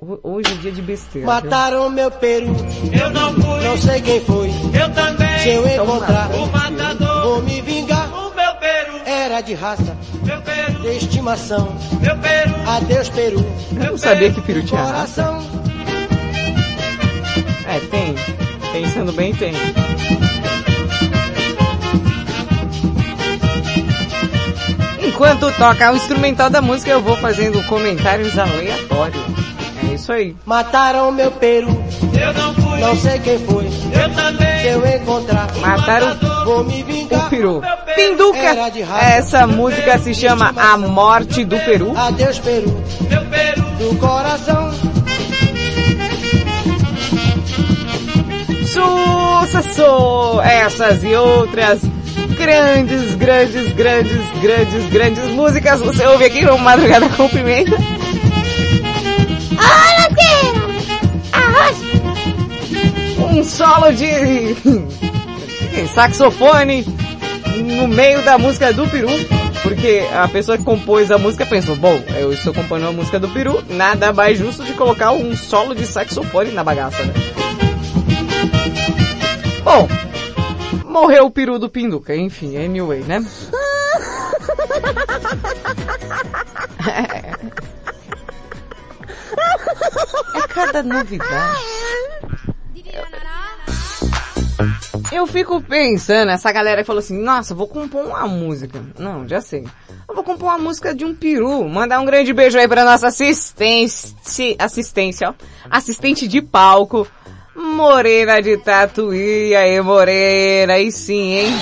Ho- Hoje é dia de besteira. viu? Mataram meu peru. Eu não fui. Não sei quem foi. Eu também. Se eu encontrar, O matador. vou me vingar. O meu peru. Era de raça, Meu peru. de estimação. Meu peru. Adeus, peru. Eu não sabia que peru tinha raça. Coração. É, tem. Pensando bem, tem. Enquanto toca o instrumental da música, eu vou fazendo comentários aleatórios. É isso aí. Mataram meu peru. Eu não fui. Não sei quem foi. Eu também. Se eu encontrar, Mataram vou me vingar. o peru. Pinduca! Raça, Essa música se chama A Morte do Peru. Adeus, peru. Meu peru. Do coração. Sucesso! Essas e outras grandes, grandes, grandes, grandes, grandes músicas você ouve aqui no Madrugada com Pimenta. Olha Arroz. Um solo de saxofone no meio da música do Peru. Porque a pessoa que compôs a música pensou, bom, eu estou compondo a música do Peru, nada mais justo de colocar um solo de saxofone na bagaça, né? Bom, morreu o peru do Pinduca, enfim, anyway, né? É cada novidade. Eu fico pensando, essa galera que falou assim, nossa, vou compor uma música. Não, já sei. Eu vou compor uma música de um peru. Mandar um grande beijo aí pra nossa assistência, assistência, ó. Assistente de palco, Morena de Tatuí. Aí, Morena, aí sim, hein?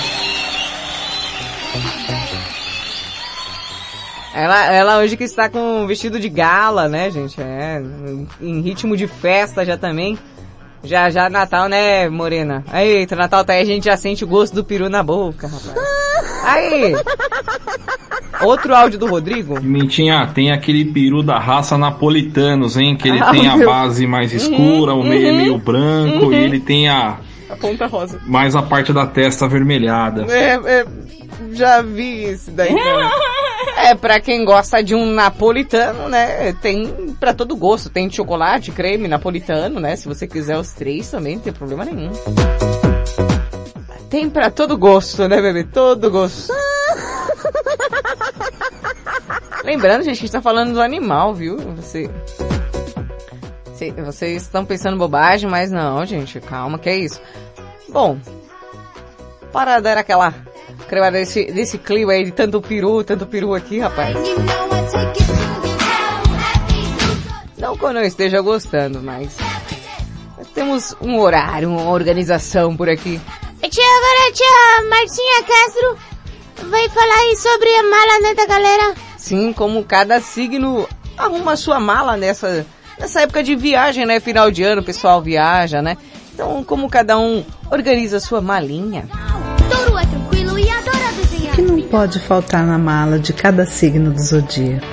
Ela, ela hoje que está com um vestido de gala, né, gente? É, em ritmo de festa já também. Já, já Natal, né, Morena? Eita, Natal tá aí, a gente já sente o gosto do peru na boca, rapaz. Aí! Outro áudio do Rodrigo? Mentinha, tem aquele peru da raça napolitanos, hein? Que ele Ah, tem a meu. base mais escura, o meio é uhum, meio branco, uhum. e ele tem a A ponta rosa. mais a parte da testa avermelhada. É, é, já vi esse daí. né? É, pra quem gosta de um napolitano, né? Tem pra todo gosto. Tem chocolate, creme, napolitano, né? Se você quiser os três também, não tem problema nenhum. Tem pra todo gosto, né, bebê? Todo gosto. [LAUGHS] Lembrando, gente, que a gente tá falando do animal, viu? Você... Cê- Vocês estão pensando bobagem, mas não, gente, calma, que é isso. Bom, para dar aquela crema desse, desse clima aí de tanto peru, tanto peru aqui, rapaz. Não que eu esteja gostando, mas nós temos um horário, uma organização por aqui. Tia, agora a tia Marcinha Castro vai falar aí sobre a mala, né, da galera. Sim, como cada signo arruma sua mala nessa, nessa época de viagem, né? Final de ano, o pessoal viaja, né? Então, como cada um organiza sua malinha. Touro é tranquilo e adora desenhar. O que não pode faltar na mala de cada signo do zodíaco?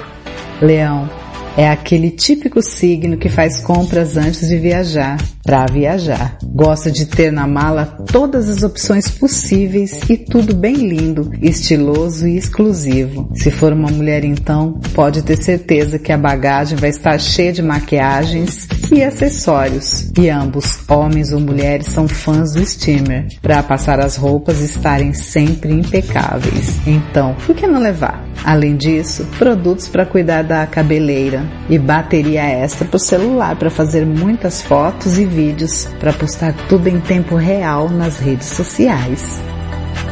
Leão é aquele típico signo que faz compras antes de viajar, para viajar. Gosta de ter na mala todas as opções possíveis e tudo bem lindo, estiloso e exclusivo. Se for uma mulher então, pode ter certeza que a bagagem vai estar cheia de maquiagens e acessórios. E ambos, homens ou mulheres, são fãs do steamer, para passar as roupas estarem sempre impecáveis. Então, por que não levar? Além disso, produtos para cuidar da cabeleira e bateria extra para o celular para fazer muitas fotos e vídeos para postar tudo em tempo real nas redes sociais.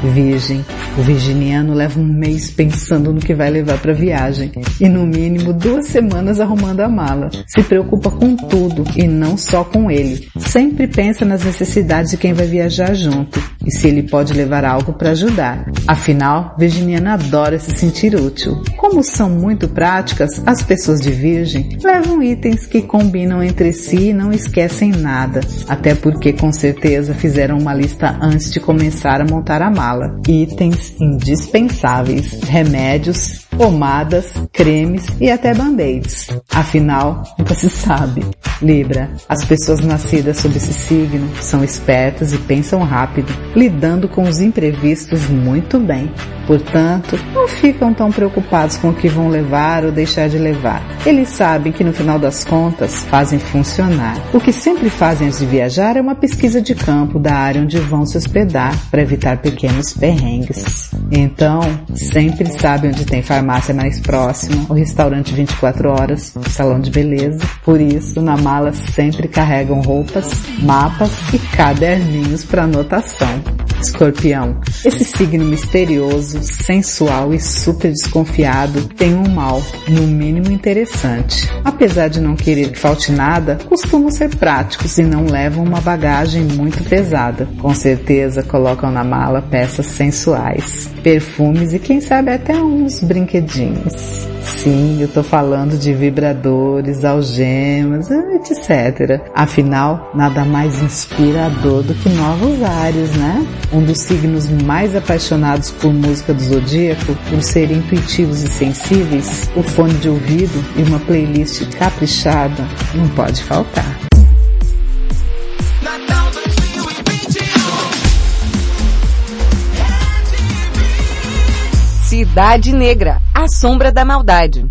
Virgem, o virginiano leva um mês pensando no que vai levar para viagem e no mínimo duas semanas arrumando a mala. Se preocupa com tudo e não só com ele. Sempre pensa nas necessidades de quem vai viajar junto e se ele pode levar algo para ajudar. Afinal, virginiano adora se sentir útil. Como são muito práticas, as pessoas de Virgem levam itens que combinam entre si e não esquecem nada, até porque com certeza fizeram uma lista antes de começar a montar a mala. Itens indispensáveis, remédios, pomadas, cremes e até band-aids. Afinal, nunca se sabe. Libra, as pessoas nascidas sob esse signo são espertas e pensam rápido, lidando com os imprevistos muito bem. Portanto, não ficam tão preocupados com o que vão levar ou deixar de levar. Eles sabem que no final das contas fazem funcionar. O que sempre fazem antes de viajar é uma pesquisa de campo da área onde vão se hospedar para evitar pequenos perrengues. Então, sempre sabem onde tem farmácia mais próxima, o restaurante 24 horas, o salão de beleza. Por isso, na mala sempre carregam roupas, mapas e caderninhos para anotação. Escorpião, esse signo misterioso, sensual e super desconfiado tem um mal, no mínimo interessante. Apesar de não querer que falte nada, costumam ser práticos e não levam uma bagagem muito pesada. Com certeza colocam na mala peças sensuais, perfumes e quem sabe até uns brinquedinhos. Sim, eu tô falando de vibradores, algemas, etc. Afinal, nada mais inspirador do que novos ares, né? Um dos signos mais apaixonados por música do zodíaco, por serem intuitivos e sensíveis, o fone de ouvido e uma playlist caprichada não pode faltar. Cidade Negra, a sombra da maldade.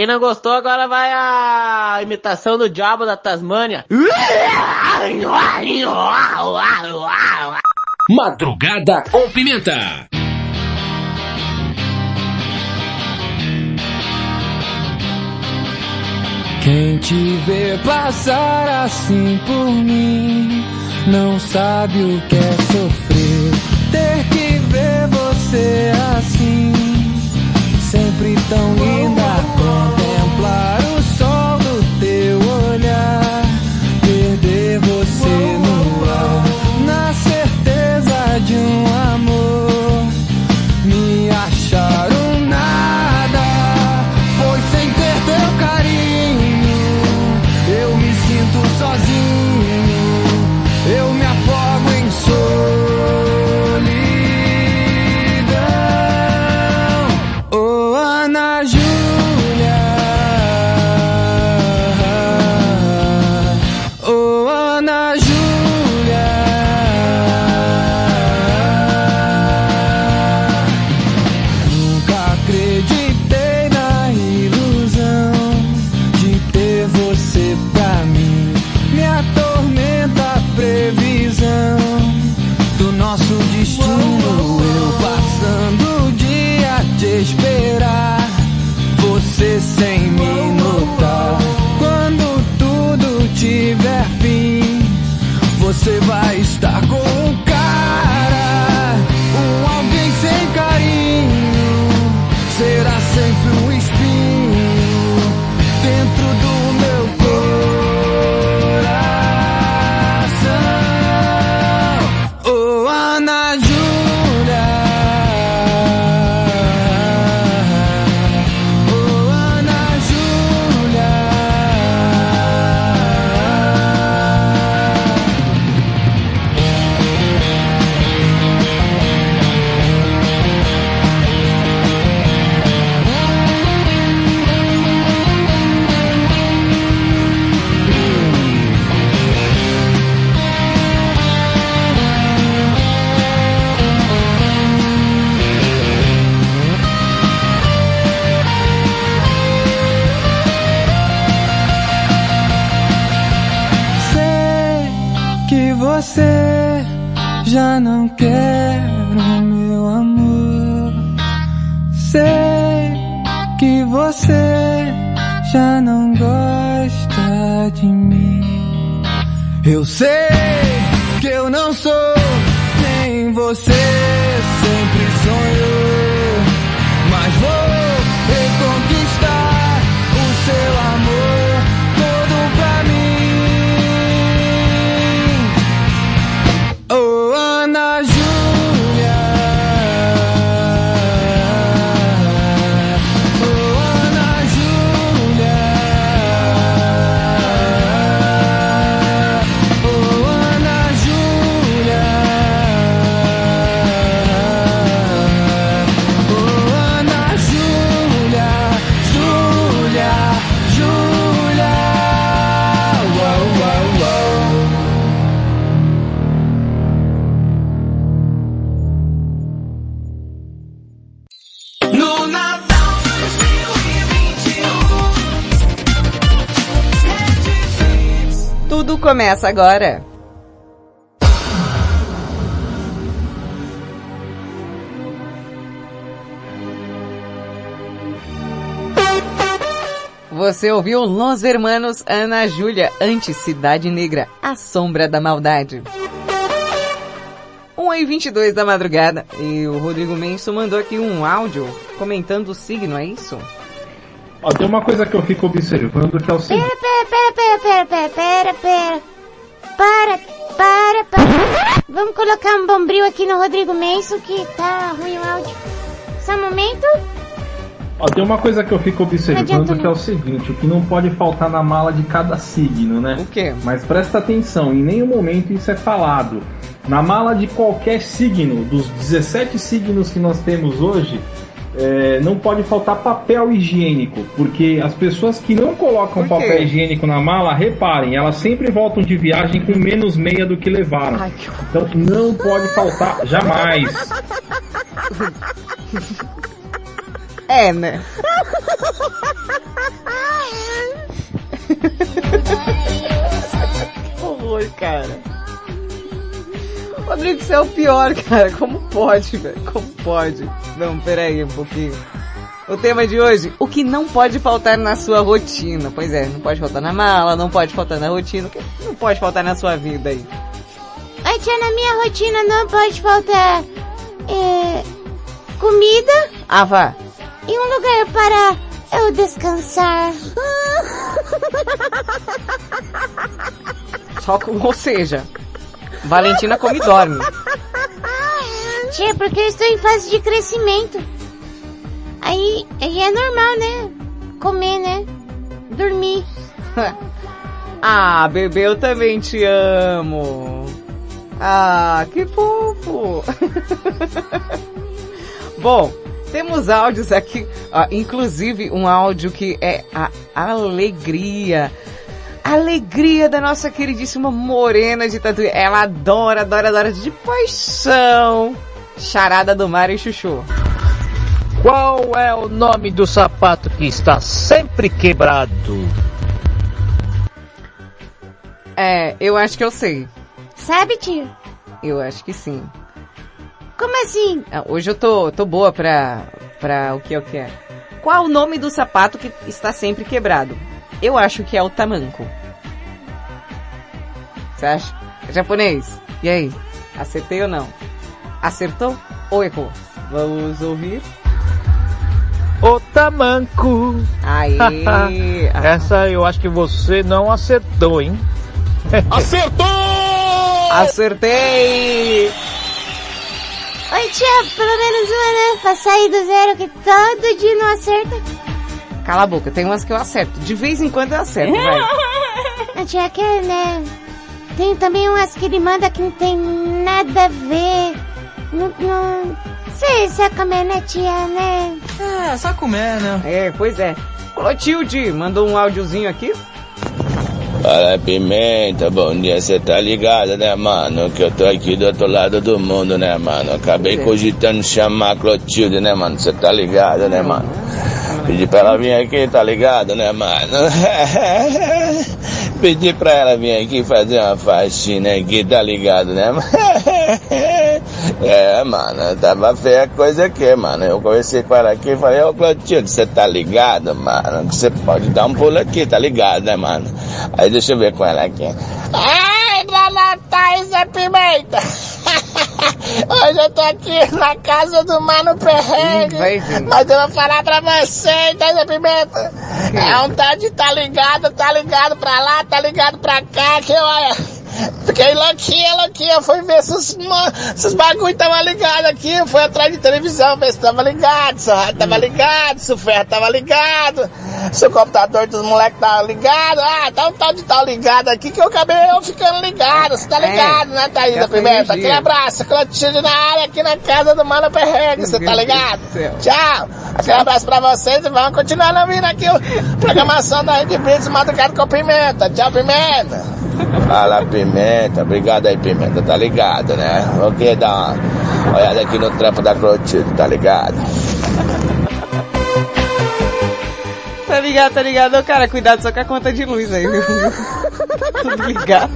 Quem não gostou, agora vai a imitação do diabo da Tasmânia. Madrugada com pimenta. Quem te vê passar assim por mim não sabe o que é sofrer. Ter que ver você assim, sempre tão linda. Contemplar o sol do teu olhar, perder você no ar, na certeza de um você vai começa agora. Você ouviu Los Hermanos Ana Júlia, anti-Cidade Negra, a sombra da maldade. 1 e 22 da madrugada. E o Rodrigo Menso mandou aqui um áudio comentando o signo, é isso? Ó, tem uma coisa que eu fico observando que é o seguinte. Pera, pera, pera, pera, pera, pera, pera. Para, para, para. Vamos colocar um bombril aqui no Rodrigo Menso que tá ruim o áudio. Só um momento. Ó, tem uma coisa que eu fico observando que é o seguinte, o que não pode faltar na mala de cada signo, né? O quê? Mas presta atenção, em nenhum momento isso é falado. Na mala de qualquer signo, dos 17 signos que nós temos hoje, é, não pode faltar papel higiênico, porque as pessoas que não colocam papel higiênico na mala, reparem, elas sempre voltam de viagem com menos meia do que levaram. Então não pode faltar jamais. É, né? [LAUGHS] que horror, cara. Rodrigo, você é o pior, cara. Como pode, velho? Como pode? Não, peraí um pouquinho. O tema de hoje, o que não pode faltar na sua rotina. Pois é, não pode faltar na mala, não pode faltar na rotina, o que não pode faltar na sua vida aí. Ai, tia, na minha rotina não pode faltar é, comida Ah, vá. e um lugar para eu descansar. Só com, ou seja, Valentina come e dorme. Tia, porque eu estou em fase de crescimento. Aí, aí é normal, né? Comer, né? Dormir. [LAUGHS] Ah, bebê, eu também te amo. Ah, que fofo. [LAUGHS] Bom, temos áudios aqui, ah, inclusive um áudio que é a alegria. Alegria da nossa queridíssima Morena de Tatuí. Ela adora, adora, adora de paixão. Charada do Mar e Chuchu. Qual é o nome do sapato que está sempre quebrado? É, eu acho que eu sei. Sabe, tio? Eu acho que sim. Como assim? Ah, Hoje eu tô, tô boa pra, pra o que eu quero. Qual o nome do sapato que está sempre quebrado? Eu acho que é o tamanco. Você acha? É japonês. E aí? Acertei ou não? Acertou ou errou? Vamos ouvir. O tamanco. Aí. [LAUGHS] Essa eu acho que você não acertou, hein? [LAUGHS] Acertou! Acertei! Oi, tia, pelo menos uma, né? Pra sair do zero que todo dia não acerta. Cala a boca, tem umas que eu acerto. De vez em quando eu acerto, vai. [LAUGHS] A tia quer, né? Tem também umas que ele manda que não tem nada a ver. Não, não sei se é comer, né, tia, né? É, só comer, né? É, pois é. Clotilde mandou um áudiozinho aqui. Fala Pimenta, bom dia, você tá ligado, né, mano? Que eu tô aqui do outro lado do mundo, né, mano? Acabei cogitando chamar a Clotilde, né, mano? Você tá ligado, né, mano? Pedi pra ela vir aqui, tá ligado, né, mano? [LAUGHS] Pedi pra ela vir aqui fazer uma faxina aqui, tá ligado, né, mano? [LAUGHS] É, mano, tava feia a coisa aqui, mano. Eu conversei com ela aqui e falei, ô Clotilde, você tá ligado, mano? Você pode dar um pulo aqui, tá ligado, né, mano? Aí deixa eu ver com ela aqui. Ai, dona Thaís é Pimenta! [LAUGHS] Hoje eu tô aqui na casa do Mano Perrengue. Mas eu vou falar pra você, é Pimenta. É um tal de tá ligado, tá ligado pra lá, tá ligado pra cá, que olha... Fiquei louquinha, louquinha, fui ver se os, se os bagulho tava ligado aqui, fui atrás de televisão, ver se tava ligado, se o rádio tava ligado, se o ferro tava ligado, se o computador dos moleques tava ligado, ah, tá um tal de tal ligado aqui que eu acabei eu ficando ligado, você tá ligado, né, Thaís da gasta Pimenta? Aquele abraço, Clotilde na área aqui na casa do Mano Perrengue, você tá ligado? Tchau! Aquele abraço pra vocês e vamos continuar ouvindo aqui a programação da Rede Blitz Madrugada com Pimenta. Tchau, Pimenta! Fala Pimenta, obrigado aí Pimenta, tá ligado, né? Vou querer dar uma olhada aqui no trampo da Clotilde, tá ligado? Tá ligado, tá ligado? Cara, cuidado só com a conta de luz aí, viu? [LAUGHS] Tudo ligado.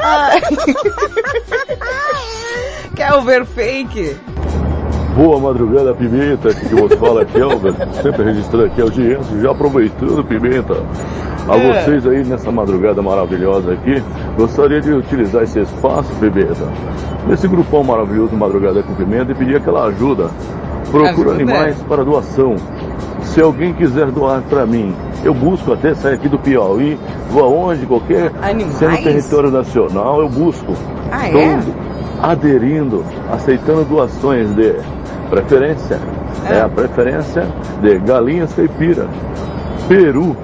[LAUGHS] Quer ver fake? Boa madrugada, Pimenta. Aqui que você fala é Kelvin. Sempre registrando aqui a audiência. Já aproveitando, Pimenta. A É. vocês aí nessa madrugada maravilhosa aqui, gostaria de utilizar esse espaço, Pimenta, nesse grupão maravilhoso Madrugada com Pimenta e pedir aquela ajuda. Procura Ajuda. animais para doação. Se alguém quiser doar para mim, eu busco até sair aqui do Piauí, vou aonde, qualquer Animais? sendo território nacional, eu busco. Ah, Estou é? aderindo, aceitando doações de preferência. É, a preferência de galinhas caipira, peru,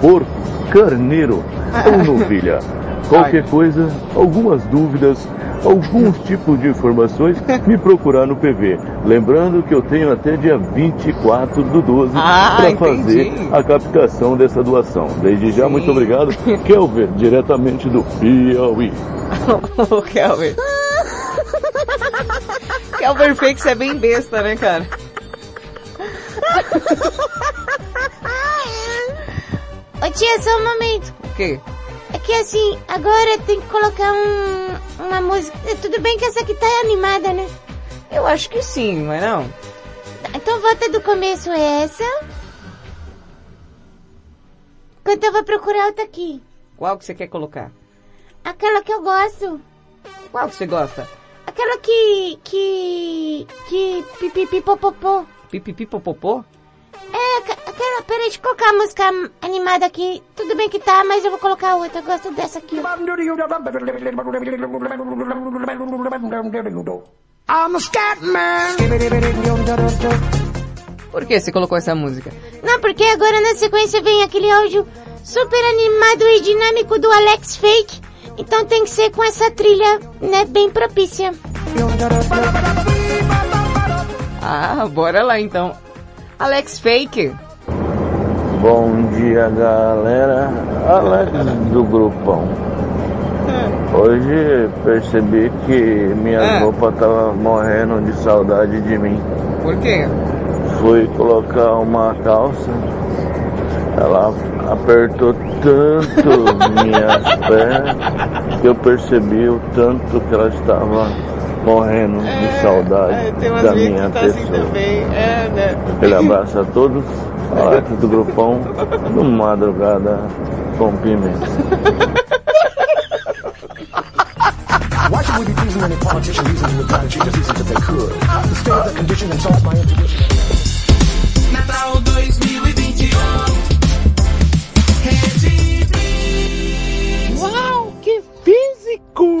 porco, carneiro ou novilha. [LAUGHS] Qualquer coisa, algumas dúvidas, alguns tipos de informações, me procurar no PV. Lembrando que eu tenho até dia 24 do 12 Ah, para fazer a captação dessa doação. Desde já, muito obrigado. [LAUGHS] Kelver, diretamente do Piauí. [LAUGHS] Ô, Kelvin. [LAUGHS] Kelber Fakes é bem besta, né, cara? Ô tia, só um momento. O quê? É que assim, agora tem que colocar um, uma música. Tudo bem que essa aqui tá animada, né? Eu acho que sim, mas não. Então volta do começo essa. Enquanto eu vou procurar outra aqui. Qual que você quer colocar? Aquela que eu gosto. Qual que você gosta? Aquela que. que. que. pipipipopopô. Pipipipopopô? É, aquela. Peraí, deixa eu colocar a música animada aqui. Tudo bem que tá, mas eu vou colocar outra. Eu gosto dessa aqui. I'm a scat man. Por que você colocou essa música? Não, porque agora na sequência vem aquele áudio super animado e dinâmico do Alex Fake. Então tem que ser com essa trilha, né, bem propícia. Ah, bora lá então. Alex Fake. Bom dia, galera. Alex do Grupão. Hoje percebi que minha Ah. roupa tava morrendo de saudade de mim. Por quê? Fui colocar uma calça, ela apertou tanto [LAUGHS] minhas pernas que eu percebi o tanto que ela estava morrendo de saudade Tem umas da vezes minha que tá assim pessoa. também. É, né? Aquele abraço a todos. Alex do Grupão, do Madrugada com Pimenta. Natal 2021. Rede Uau, que físico!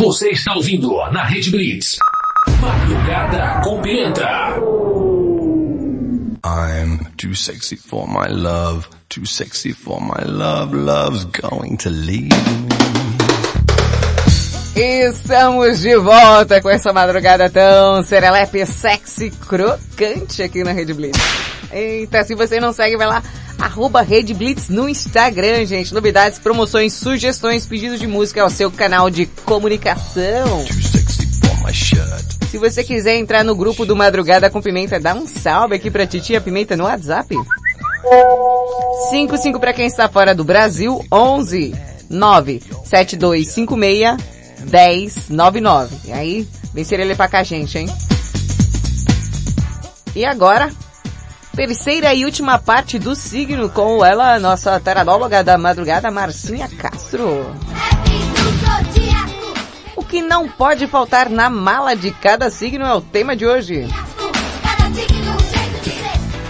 Você está ouvindo na Rede Blitz. Madrugada com Pimenta. I'm too sexy for my love, too sexy for my love, love's going to leave me. Estamos de volta com essa madrugada tão serelepe, sexy, crocante aqui na Rede Blitz. Eita, se você não segue, vai lá, arroba Rede Blitz no Instagram, gente. Novidades, promoções, sugestões, pedidos de música ao seu canal de comunicação. Se você quiser entrar no grupo do Madrugada com Pimenta, dá um salve aqui pra Titia Pimenta no WhatsApp. 55 para quem está fora do Brasil, 11 97256 1099. E aí, vem ele pra cá, gente, hein? E agora, terceira e última parte do signo com ela, nossa taranóloga da madrugada, Marcinha Castro. O que não pode faltar na mala de cada signo é o tema de hoje.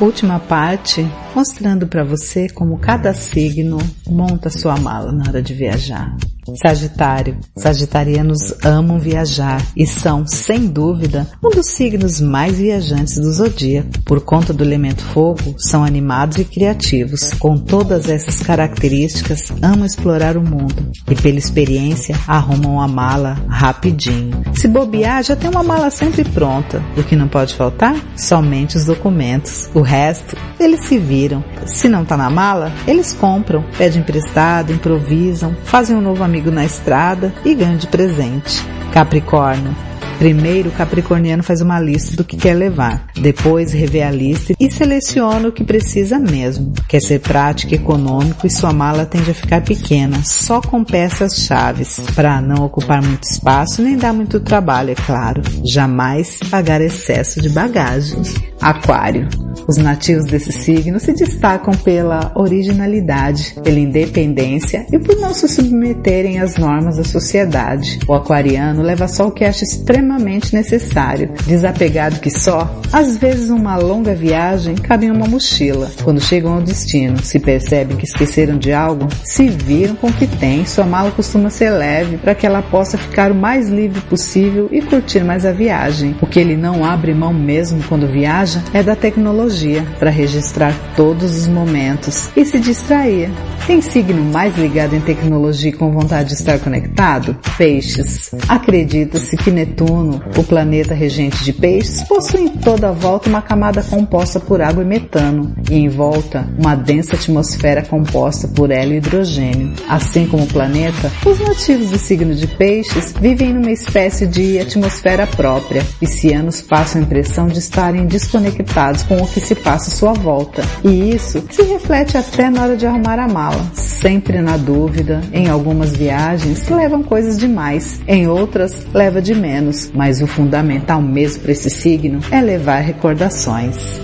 Última parte mostrando para você como cada signo monta sua mala na hora de viajar. Sagitário. Sagitarianos amam viajar e são, sem dúvida, um dos signos mais viajantes do zodíaco. Por conta do elemento fogo, são animados e criativos. Com todas essas características, amam explorar o mundo e, pela experiência, arrumam a mala rapidinho. Se bobear, já tem uma mala sempre pronta. O que não pode faltar? Somente os documentos. O resto, eles se viram. Se não tá na mala, eles compram, pedem emprestado, improvisam, fazem um novo amigo na estrada e ganham de presente. Capricórnio. Primeiro, o capricorniano faz uma lista do que quer levar. Depois, revê a lista e seleciona o que precisa mesmo. Quer ser prático, econômico e sua mala tende a ficar pequena, só com peças chaves, para não ocupar muito espaço nem dar muito trabalho, é claro. Jamais pagar excesso de bagagens. Aquário. Os nativos desse signo se destacam pela originalidade, pela independência e por não se submeterem às normas da sociedade. O aquariano leva só o que acha extremamente necessário, desapegado que só, às vezes uma longa viagem cabe em uma mochila. Quando chegam ao destino, se percebem que esqueceram de algo, se viram com o que tem, sua mala costuma ser leve para que ela possa ficar o mais livre possível e curtir mais a viagem. O que ele não abre mão mesmo quando viaja é da tecnologia para registrar todos os momentos e se distrair. Tem signo mais ligado em tecnologia e com vontade de estar conectado? Peixes. Acredita-se que Netuno, o planeta regente de peixes, possui em toda a volta uma camada composta por água e metano, e em volta uma densa atmosfera composta por hélio e hidrogênio. Assim como o planeta, os nativos do signo de peixes vivem numa espécie de atmosfera própria, e se anos passam a impressão de estarem desconectados com o que se passa à sua volta. E isso se reflete até na hora de arrumar a mala. Sempre na dúvida, em algumas viagens levam coisas demais, em outras leva de menos, mas o fundamental mesmo para esse signo é levar recordações.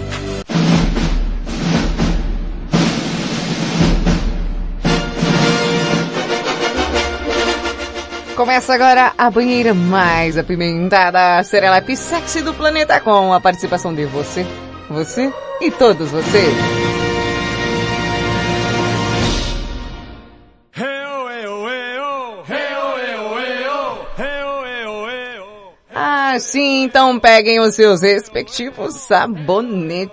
Começa agora a banheira mais apimentada, Serelepe Sexy do Planeta com a participação de você, você e todos vocês. Sim, então peguem os seus respectivos sabonetes.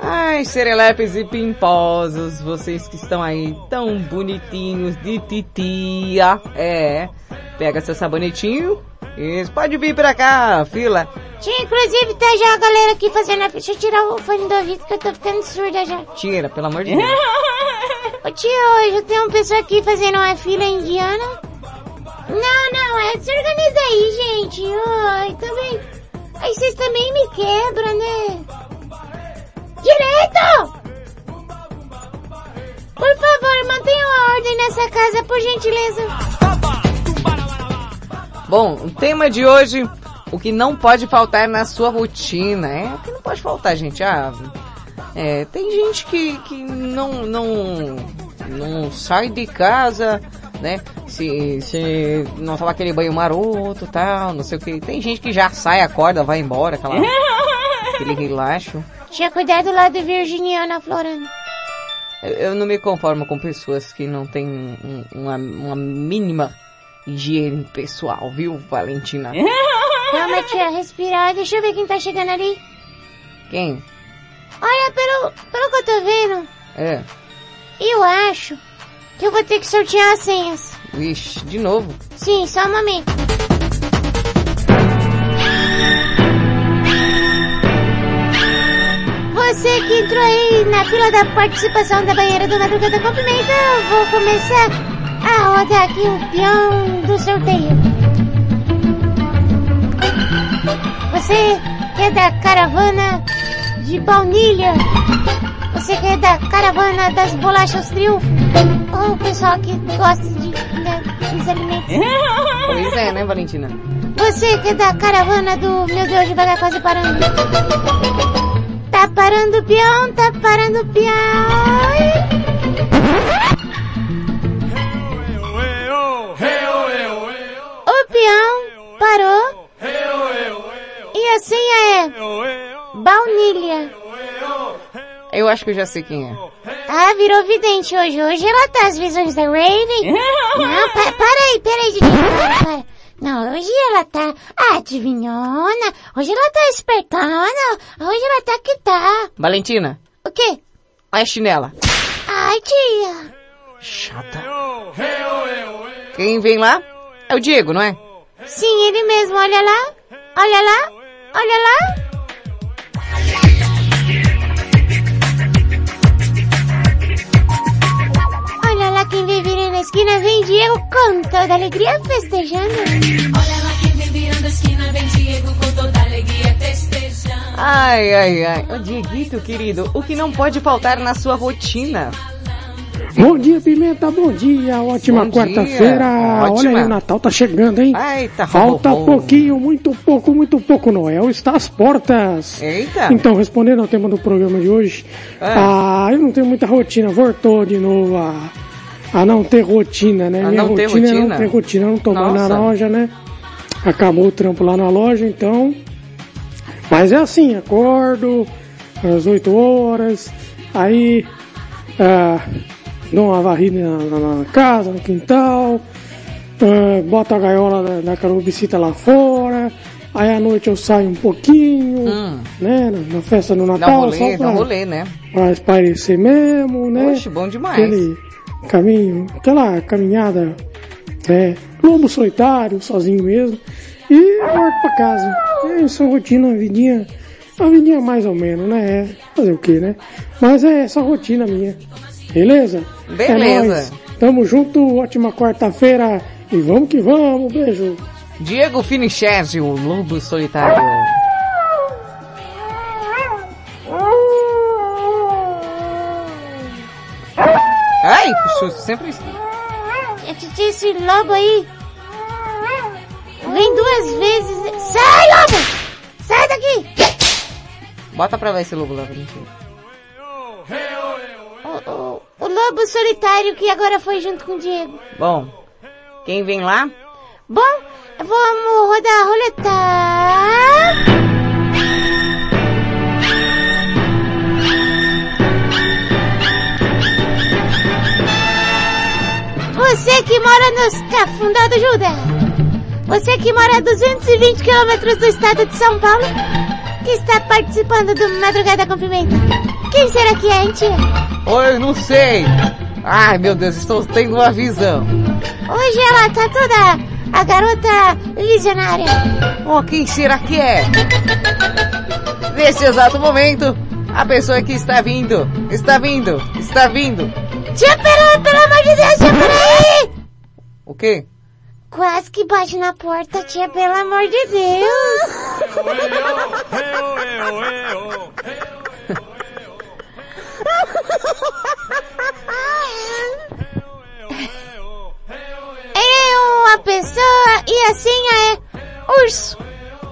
Ai, serelepes e pimposos, vocês que estão aí tão bonitinhos de titia. É, pega seu sabonetinho e pode vir pra cá, fila. Tia, inclusive tá já a galera aqui fazendo a... Deixa eu tirar o fone do ouvido que eu tô ficando surda já. Tira, pelo amor de Deus. [LAUGHS] Ô tio, hoje tem um pessoal aqui fazendo uma fila indiana. Não, não, é, se organiza aí, gente. Ai, também. Aí vocês também me quebram, né? Direito! Por favor, mantenham a ordem nessa casa, por gentileza. Bom, o tema de hoje, o que não pode faltar na sua rotina, é o que não pode faltar, gente. Ah, é, tem gente que, que não, não, não sai de casa, né? Se, se não tomar aquele banho maroto tal, não sei o que. Tem gente que já sai, acorda, vai embora, aquela, [LAUGHS] aquele relaxo. Tinha cuidado lá de Virginiana Florando. Eu, eu não me conformo com pessoas que não têm um- uma, uma mínima higiene pessoal, viu, Valentina? [LAUGHS] Calma, tia, respirar. Deixa eu ver quem tá chegando ali. Quem? Olha, pelo, pelo que eu tô vendo, É. eu acho que eu vou ter que sortear as senhas. Vixe, de novo. Sim, só um momento. Você que entrou aí na fila da participação da banheira do Madrugada com Pimenta, eu vou começar a rodar aqui o peão do sorteio. Você que é da caravana de baunilha? Você que é da caravana das bolachas triunfo? Ou o pessoal que gosta de, de, dos alimentos? Pois é, né, Valentina? Você que é da caravana do Meu Deus, devagar quase parando. Tá parando o peão, tá parando o peão. O peão parou. E a senha é baunilha. Eu acho que eu já sei quem é. Ah, virou vidente hoje. Hoje ela tá as visões da Raven. [LAUGHS] Não, pa para aí, para aí, Didi. Para, para. Não, hoje ela tá adivinhona. Hoje ela tá espertona. Hoje ela tá que tá. Valentina, O quê? olha a chinela. Ai, tia. Chata. Quem vem lá é o Diego, não é? Sim, ele mesmo. Olha lá. Olha lá. Olha lá. Esquina. Vem Diego com toda alegria festejando. Olha lá quem vem virando a esquina, vem Diego com toda alegria festejando. Ai, ai, ai. Ô Dieguito, querido, o que não pode faltar na sua rotina? Bom dia, Pimenta, bom dia. Ótima Bom quarta-feira. Olha aí, o Natal tá chegando, hein? Eita, Falta ho. pouquinho, muito pouco, muito pouco. Noel está às portas. Eita. Então, respondendo ao tema do programa de hoje, É. ah, eu não tenho muita rotina. Voltou de novo a, a não ter rotina, né? A Minha não ter rotina é rotina? não ter rotina. Não tô mais na Nossa. loja, né? Acabou o trampo lá na loja, então. Mas é assim, acordo às 8 horas, aí ah, dou uma varrida na, na- na casa, no quintal, ah, boto a gaiola da, da carobicita lá fora, aí à noite eu saio um pouquinho, né, na, na festa do Dá Natal, um rolê, só dá um pra, rolê, né? pra espairecer mesmo, né? Oxe, bom demais. Aquele caminho, aquela caminhada, né, lobo solitário, sozinho mesmo, e volto pra casa. É essa rotina, a vidinha, a vidinha mais ou menos, né? É, Fazer o que, né? Mas é essa rotina minha. Beleza? Beleza. É nóis. Tamo junto, ótima quarta-feira e vamos que vamos, beijo. Diego Finicherge, o lobo solitário. Que susto, sempre isso. Esse lobo aí. Vem duas vezes. Sai, lobo! Sai daqui! Bota pra ver esse lobo lá, Valentina. O, o- o lobo solitário que agora foi junto com o Diego. Bom, quem vem lá? Bom, vamos rodar a roleta. Você que mora nos Cafundó do Judá. Você que mora a 220 quilômetros do estado de São Paulo. Que está participando do Madrugada com Pimenta. Quem será que é, hein, tia? Oi, não sei. Ai, meu Deus, estou tendo uma visão. Hoje ela tá toda a garota visionária. Oh, quem será que é? Neste exato momento, a pessoa que está vindo, está vindo, está vindo. Tia, pera, pelo amor de Deus, tia, peraí! O quê? Quase que bate na porta, tia, pelo amor de Deus. É uma pessoa e a senha é urso.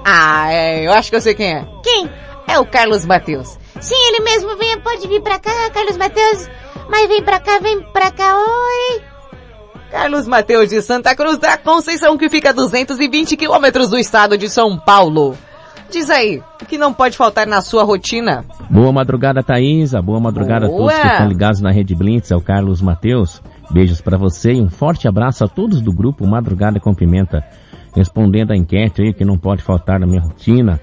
Ah, é, eu acho que eu sei quem é. Quem? É o Carlos Mateus. Sim, ele mesmo. Vem, pode vir pra cá, Carlos Mateus. Mas vem pra cá, vem pra cá, oi. Carlos Mateus de Santa Cruz da Conceição, que fica a 220 quilômetros do estado de São Paulo. Diz aí, o que não pode faltar na sua rotina? Boa madrugada, Thaisa. Boa madrugada a todos que Boa. estão ligados na Rede Blitz. É o Carlos Mateus. Beijos para você e um forte abraço a todos do grupo Madrugada com Pimenta. Respondendo a enquete aí que não pode faltar na minha rotina.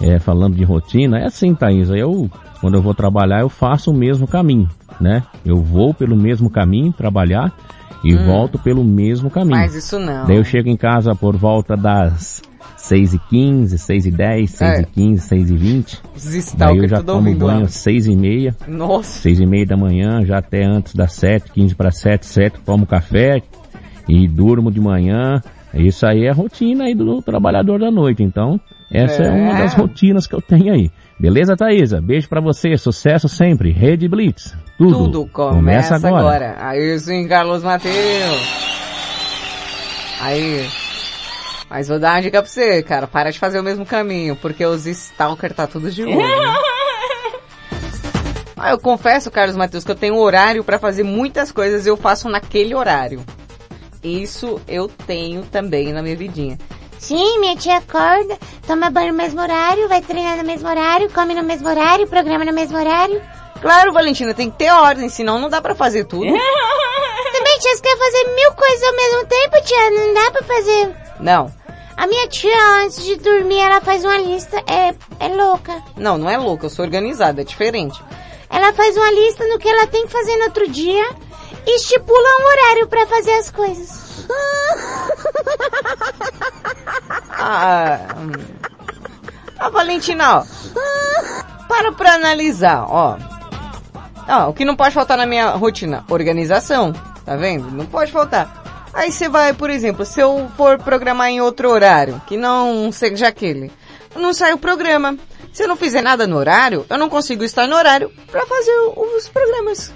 É, falando de rotina, é assim, Thaisa. Eu, quando eu vou trabalhar, eu faço o mesmo caminho, né? Eu vou pelo mesmo caminho trabalhar e Hum. volto pelo mesmo caminho. Mas isso não. Daí eu chego em casa por volta das 6 e 15, 6 e 10, 6 É. e 15, 6 e 20. Os Daí eu já tomo banho às 6 e meia. Nossa. 6 e meia da manhã, já até antes das 7, 15 para 7, 7, tomo café e durmo de manhã. Isso aí é a rotina aí do trabalhador da noite. Então, essa é, É. uma das rotinas que eu tenho aí. Beleza, Thaisa? Beijo pra você, sucesso sempre. Rede Blitz. Tudo, Tudo começa, agora. Aí sim, Carlos Mateus. Aí. Mas vou dar uma dica pra você, cara. Para de fazer o mesmo caminho, porque os stalker tá tudo de olho. [LAUGHS] ah, eu confesso, Carlos Mateus, que eu tenho horário pra fazer muitas coisas e eu faço naquele horário. Isso eu tenho também na minha vidinha. Sim, minha tia acorda, toma banho no mesmo horário, vai treinar no mesmo horário, come no mesmo horário, programa no mesmo horário. Claro, Valentina, tem que ter ordem, senão não dá pra fazer tudo. [LAUGHS] Também tia quer fazer mil coisas ao mesmo tempo, tia, não dá pra fazer. Não, A minha tia, antes de dormir, ela faz uma lista, é, é louca. não, não é louca, eu sou organizada, é diferente. Ela faz uma lista no que ela tem que fazer no outro dia estipula um horário pra fazer as coisas. Ah, hum. Valentina, ó, para pra analisar, ó. O que não pode faltar na minha rotina? Organização, tá vendo? Não pode faltar. Aí você vai, por exemplo, se eu for programar em outro horário, que não seja aquele, não sai o programa. Se eu não fizer nada no horário, eu não consigo estar no horário pra fazer os programas.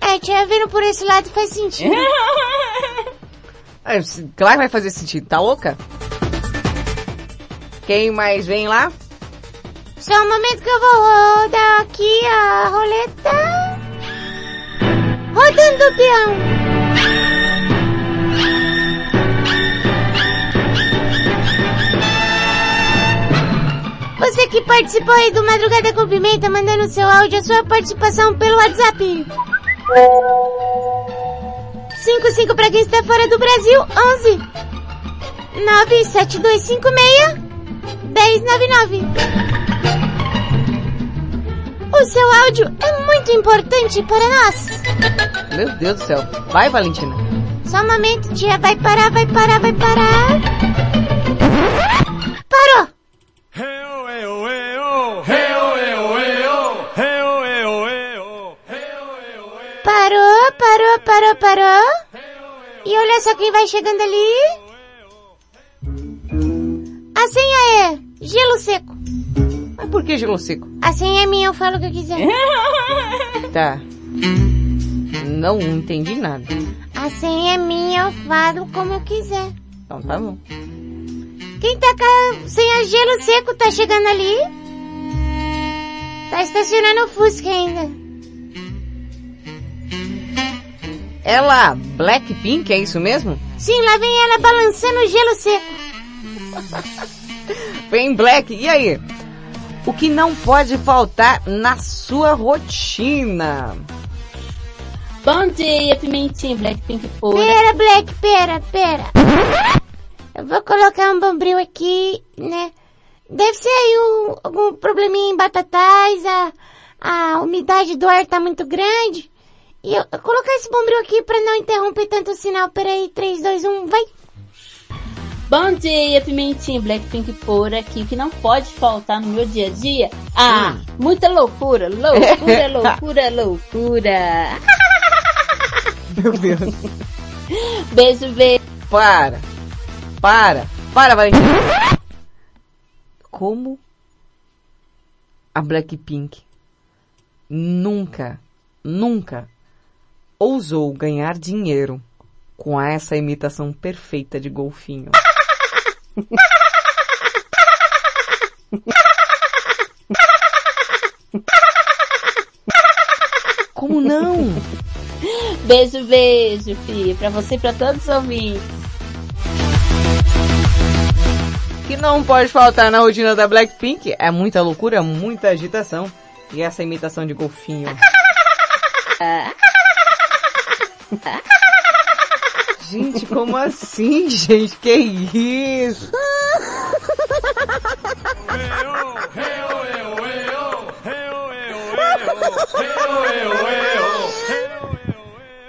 É, tia, vendo por esse lado faz sentido. [LAUGHS] É, claro que vai fazer sentido, tá louca? Quem mais vem lá? Só um momento que eu vou rodar aqui a roleta. Rodando o peão. Você que participou aí do Madrugada com Pimenta, mandando seu áudio, a sua participação pelo WhatsApp. 55 para quem está fora do Brasil, 11 97256 1099. O seu áudio é muito importante para nós. Meu Deus do céu. Vai, Valentina. Só um momento, tia. Vai parar, vai parar, vai parar. Parou! Parou, parou, parou. E olha só quem vai chegando ali. A senha é gelo seco. Mas por que gelo seco? A senha é minha, eu falo o que eu quiser. [LAUGHS] Tá. Não entendi nada. A senha é minha, eu falo como eu quiser. Então tá bom. Quem tá com a senha gelo seco tá chegando ali? Tá estacionando o Fusca ainda. Ela, Blackpink, é isso mesmo? Sim, lá vem ela balançando o gelo seco. [LAUGHS] Vem Black, e aí? O que não pode faltar na sua rotina? Bom dia, Pimentinho, Blackpink pura. Pera, Black, pera, pera. Eu vou colocar um bombril aqui, né? Deve ser aí um, algum probleminha em batatais, a, a umidade do ar tá muito grande. E eu, eu colocar esse bombril aqui pra não interromper tanto o sinal. Peraí, 3, 2, 1, vai. Bom dia, Pimentinho, Blackpink pura aqui, que não pode faltar no meu dia a dia. Ah, muita loucura, loucura, [LAUGHS] loucura, loucura. Meu Deus. [LAUGHS] Beijo, beijo. Para. Para. Para, Valentina. Como a Blackpink nunca, nunca ousou ganhar dinheiro com essa imitação perfeita de golfinho. Como não? Beijo, beijo, Fi, pra você e pra todos os ouvintes. que não pode faltar na rotina da Blackpink é muita loucura, muita agitação e essa imitação de golfinho. [LAUGHS] Gente, como assim, gente? Que isso?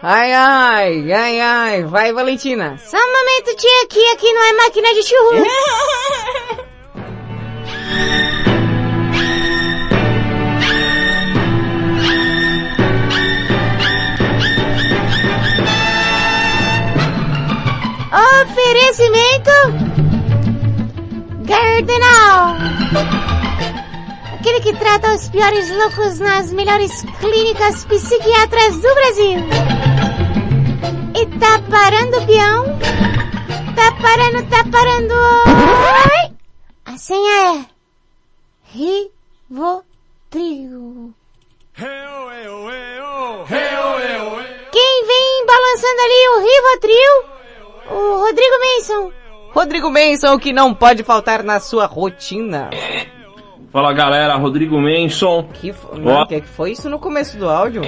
Ai, ai, ai, ai. Vai, Valentina. Só um momento, tia, aqui, aqui não é máquina de churros. [LAUGHS] Oferecimento Gardenal. Aquele que trata os piores loucos nas melhores clínicas psiquiatras do Brasil. E tá parando o peão? Tá parando, tá parando. Oi! A senha é Rivotril. Quem vem balançando ali o Rivotril? O Rodrigo Mason. Rodrigo Benson, o que não pode faltar na sua rotina. Fala galera, Rodrigo Menson. Que, fo- não, o que, que foi isso no começo do áudio?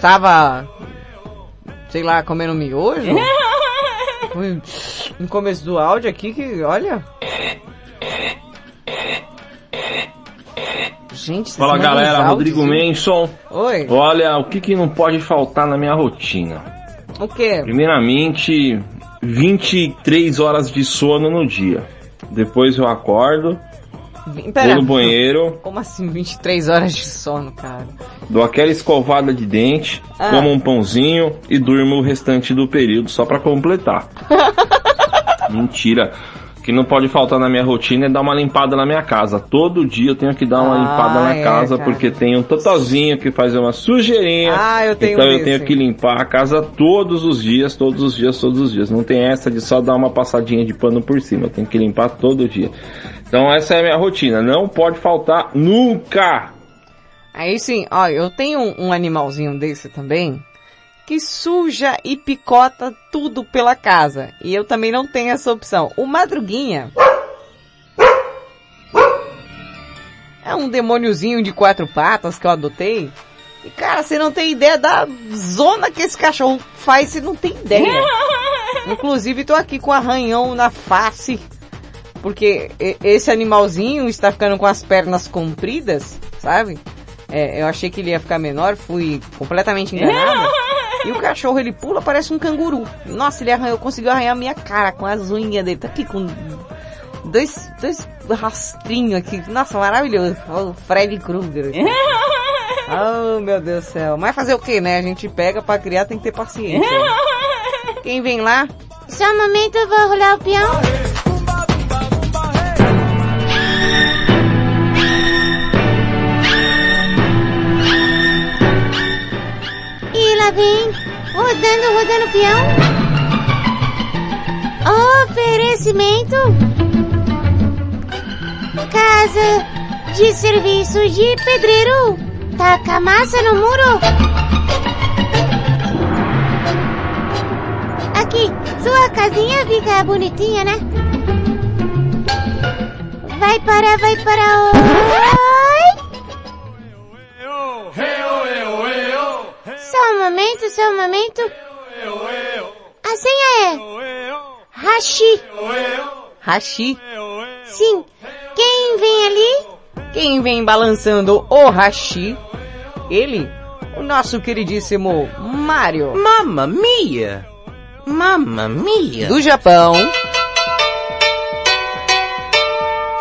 Tava, sei lá, comendo miojo? [LAUGHS] Foi no começo do áudio aqui que, olha... Gente, Fala galera, áudios, Rodrigo viu? Menson. Oi. Olha, o que, que não pode faltar na minha rotina? O quê? Primeiramente, 23 horas de sono no dia. Depois eu acordo, Vi- vou Pera, no banheiro, como assim 23 horas de sono, cara? dou aquela escovada de dente, Ah. como um pãozinho e durmo o restante do período só pra completar. [LAUGHS] Mentira. O que não pode faltar na minha rotina é dar uma limpada na minha casa. Todo dia eu tenho que dar uma Ah, limpada na é, casa cara. porque tem um totozinho que faz uma sujeirinha. Ah, eu tenho então eu esse. tenho que limpar a casa todos os dias, todos os dias, todos os dias. Não tem essa de só dar uma passadinha de pano por cima. Eu tenho que limpar todo dia. Então essa é a minha rotina. Não pode faltar nunca. Aí sim, ó, eu tenho um, um animalzinho desse também, que suja e picota tudo pela casa. E eu também não tenho essa opção. O Madruguinha é um demôniozinho de quatro patas que eu adotei. E cara, você não tem ideia da zona que esse cachorro faz, você não tem ideia. [LAUGHS] Inclusive tô aqui com arranhão na face. Porque esse animalzinho está ficando com as pernas compridas, sabe? É, eu achei que ele ia ficar menor, fui completamente enganada. [LAUGHS] E o cachorro, ele pula, parece um canguru. Nossa, ele arranhou, conseguiu arranhar a minha cara com as unhas dele. Tá aqui com dois, dois rastrinhos aqui. Nossa, maravilhoso. O Freddy Krueger. [LAUGHS] Oh, meu Deus do céu. Mas fazer o que, né? A gente pega pra criar, tem que ter paciência. [LAUGHS] Quem vem lá? Só um momento, eu vou rolar o peão. Lá vem, rodando, rodando peão. Oferecimento. Casa de serviço de pedreiro. Taca massa no muro. Aqui, sua casinha fica bonitinha, né? Vai para, vai para. Oi! Momento, só um momento. A senha é. Hashi. Hashi. Sim. Quem vem ali? Quem vem balançando o hashi? Ele, o nosso queridíssimo Mario. Mamma mia! Mamma mia! Do Japão.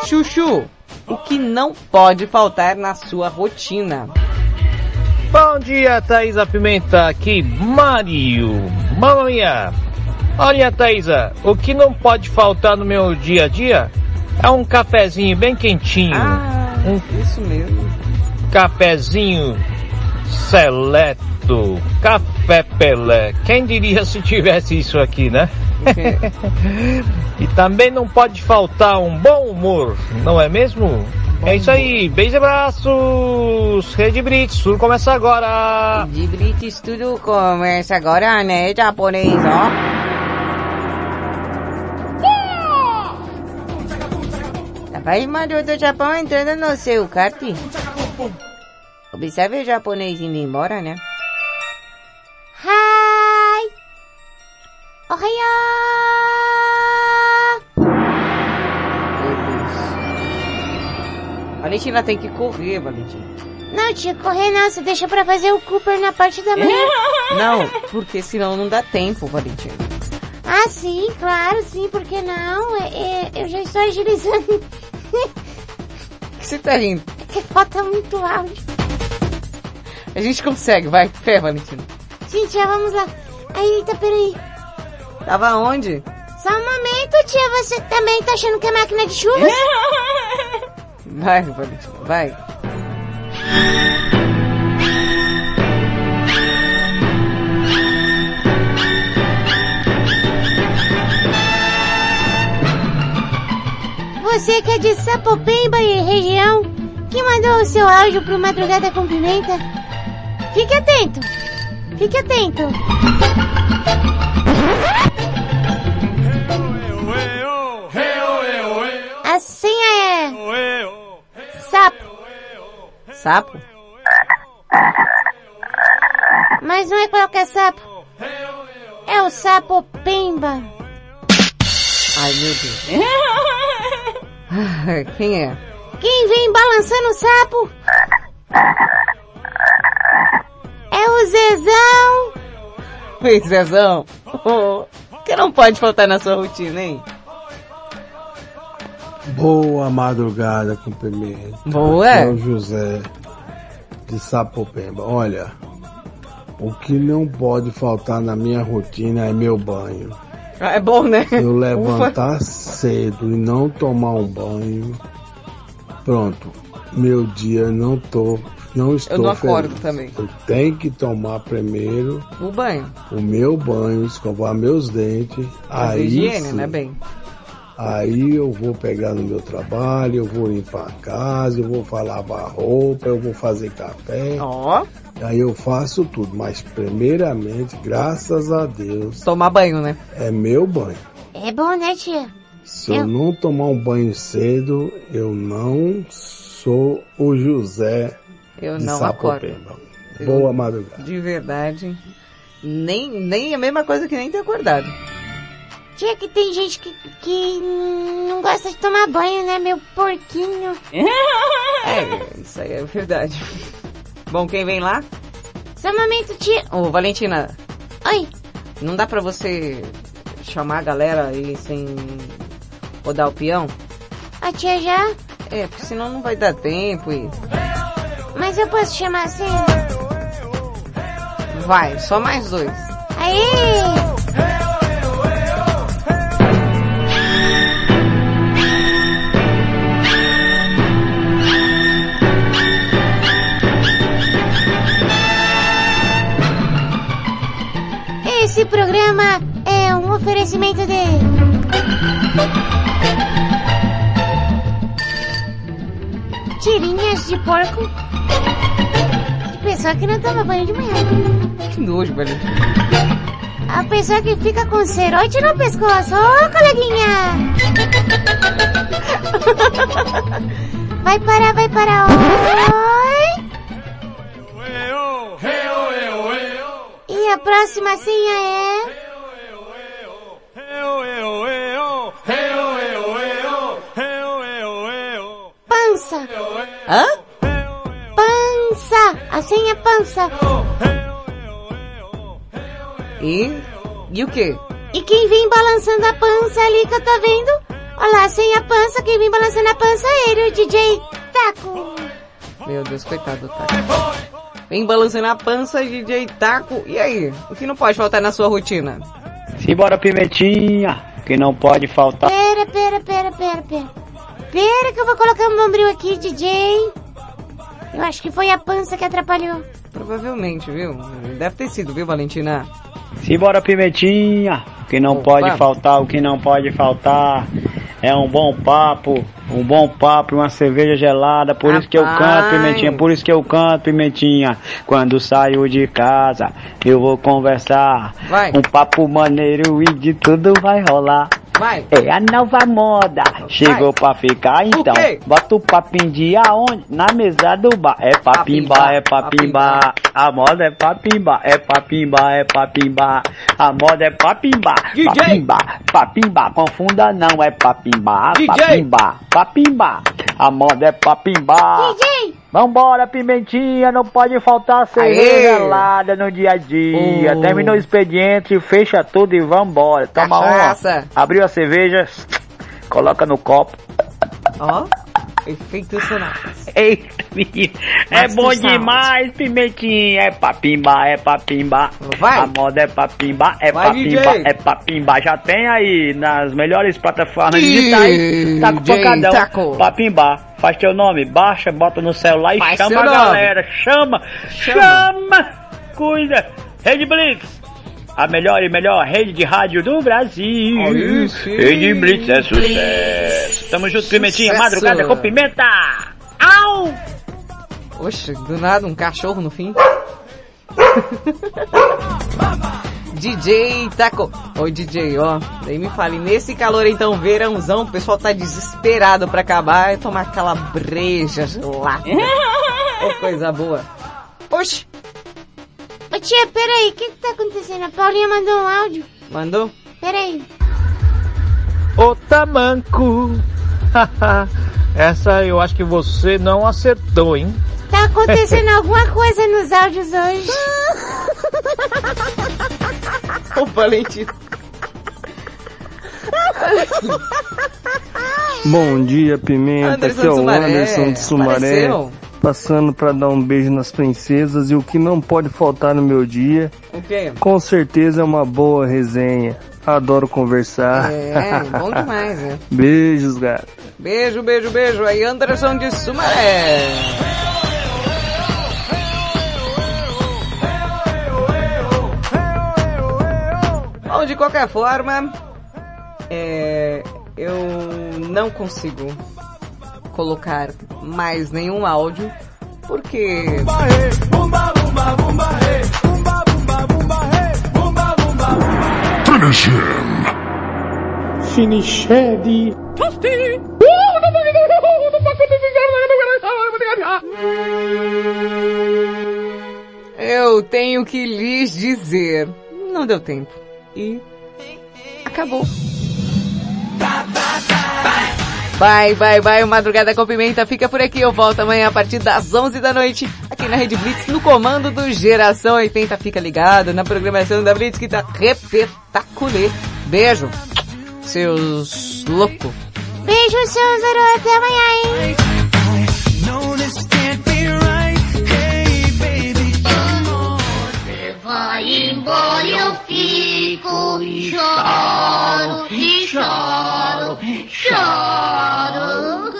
Chuchu, o que não pode faltar na sua rotina? Bom dia, Thaisa Pimenta, aqui Mário. Mamma mia! Olha, Thaisa, o que não pode faltar no meu dia a dia é um cafezinho bem quentinho. um Isso mesmo. cafezinho seleto, café Pelé. Quem diria se tivesse isso aqui, né? [LAUGHS] e também não pode faltar um bom humor, não é mesmo? É isso aí, beijos e abraços, Rede Brits, tudo começa agora. De Brits, tudo começa agora, né, japonês, ó. Rapaz, Mario do Japão entrando no seu kart. Observe o japonês indo embora, né? Hi. Ohio. Valentina tem que correr, Valentina. Não, tia, correr não, você deixa pra fazer o Cooper na parte da manhã. [LAUGHS] Não, porque senão não dá tempo, Valentina. Ah, sim, claro, sim, por que não? É, é, eu já estou agilizando. O [LAUGHS] que você tá rindo? que falta muito áudio. A gente consegue, vai, fé, Valentina. Sim, tia, vamos lá. Eita, peraí. Tava onde? Só um momento, tia, você também tá achando que é máquina de chuvas? [LAUGHS] Vai, Valentina, vai. Você que é de Sapopemba e região, que mandou o seu áudio pro Madrugada com Pimenta, fique atento. Fique atento. Sapo? Mas não é qualquer sapo. É o sapo Pemba. Ai, meu Deus. [LAUGHS] [LAUGHS] Quem é? Quem vem balançando o sapo? É o Zezão. Oi, Zezão. [LAUGHS] Oh, que não pode faltar na sua rotina, hein? Boa madrugada com pimenta. Boa. É o José de Sapopemba. Olha, o que não pode faltar na minha rotina é meu banho. Ah, É bom, né? Se eu Ufa. levantar cedo e não tomar um banho, pronto, meu dia não tô, não estou Eu não acordo feliz. também. Eu tenho que tomar primeiro O banho. o meu banho, escovar meus dentes, Fazer aí higiene, sim, né, bem? Aí eu vou pegar no meu trabalho, eu vou limpar a casa, eu vou lavar roupa, eu vou fazer café. Ó. Aí eu faço tudo, mas primeiramente, graças a Deus, Tomar banho, né? é meu banho. É bom, né, tia? Se eu não tomar um banho cedo, eu não sou o José Eu de não Sapopemba. Eu- Boa madrugada. De verdade. Nem, nem a mesma coisa que nem ter acordado. Tia, que tem gente que, que não gosta de tomar banho, né, meu porquinho? [LAUGHS] É, isso aí é verdade. Bom, quem vem lá? Só um momento, tia. Ô, Valentina, Oi. não dá pra você chamar a galera aí sem rodar o peão? A tia já? É, porque senão não vai dar tempo e... Mas eu posso chamar assim? Vai, só mais dois. Aê! Programa é um oferecimento de... Tirinhas de porco. Pessoa que não toma banho de manhã. Que nojo, Valentina. A pessoa que fica com cerote no pescoço. Ô, coleguinha! [LAUGHS] Vai parar, vai parar. Oi! E a próxima senha é... Pança. Hã? Pança. A senha é pança. E... E o quê? E quem vem balançando a pança ali que eu tô vendo? Olha lá, sem a pança, quem vem balançando a pança é ele, o DJ Taco. Meu Deus, coitado do Taco. Vem balançando a pança, DJ Taco. E aí? O que não pode faltar na sua rotina? Simbora, pimentinha, que não pode faltar. Pera, pera, pera, pera, pera. Pera que eu vou colocar um bombril aqui, DJ. Eu acho que foi a pança que atrapalhou. Provavelmente, viu? Deve ter sido, viu, Valentina? Simbora, pimentinha, que não Opa. pode faltar, o que não pode faltar é um bom papo, um bom papo, e uma cerveja gelada, por isso que eu canto, Rapaz. pimentinha, por isso que eu canto, pimentinha. Quando saio de casa, eu vou conversar, Vai. um papo maneiro e de tudo vai rolar. Vai. É a nova moda, chegou pra ficar então. quê? Bota o papinho de aonde? Na mesa do bar. É papimba, é papimba. A moda é papimba, é papimba, é papimba. A moda é papimba. DJ. Papimba, papimba, confunda não, é papimba. DJ. Papimba, papimba. A moda é papimba. DJ! Vambora, pimentinha, não pode faltar cerveja gelada no dia a dia. Oh. Terminou o expediente, fecha tudo e vambora. Toma Cachaça. uma. Abriu a cerveja, [TSK] coloca no copo. Ó, efeito sonoro. Eita. É bom demais, pimentinha. É papimba, é papimba. Vai. A moda é papimba, é Vai, papimba, DJ. é papimba. Já tem aí nas melhores plataformas DJ digitais. Tá com pancadão. Taco. Papimba. Faz teu nome, baixa, bota no celular e Faz chama a galera. Chama, Chama. chama. Cuida. Rede Blitz. A melhor e melhor rede de rádio do Brasil. Aí sim. Rede Blitz é sucesso. Tamo junto, Pimentinha. Madrugada com pimenta. Au! Oxe, do nada um cachorro no fim. [LAUGHS] DJ Taco. Oi, DJ, ó. Daí me fale, nesse calor então, verãozão, o pessoal tá desesperado pra acabar e tomar aquela breja gelada. [LAUGHS] Ô, coisa boa. Oxi, Ô tia, peraí, o que que tá acontecendo? A Paulinha mandou um áudio. mandou? Peraí. Ô tamanco. [LAUGHS] Essa eu acho que você não acertou, hein? Tá acontecendo [LAUGHS] alguma coisa nos áudios hoje. Ô, Valentim. Bom dia, Pimenta. Anderson Aqui é o. Anderson de Sumaré. Apareceu. Passando pra dar um beijo nas princesas e o que não pode faltar no meu dia, O quê? com certeza é uma boa resenha. Adoro conversar. É, bom [LAUGHS] demais, né? Beijos, gato. Beijo, beijo, beijo. Aí, Anderson de Sumaré. Bom, de qualquer forma, é, eu não consigo colocar mais nenhum áudio, porque... Finish him. Finiched. Eu tenho que lhes dizer. Não deu tempo. E acabou. Bye, bye, bye. O Madrugada com Pimenta fica por aqui. Eu volto amanhã a partir das 11 da noite aqui na Rede Blitz no comando do Geração 80. Fica ligado na programação da Blitz que tá repetaculê. Beijo, seus loucos. Beijo, seus heróis. Até amanhã, hein? Vai embora, eu fico e choro, e choro, choro.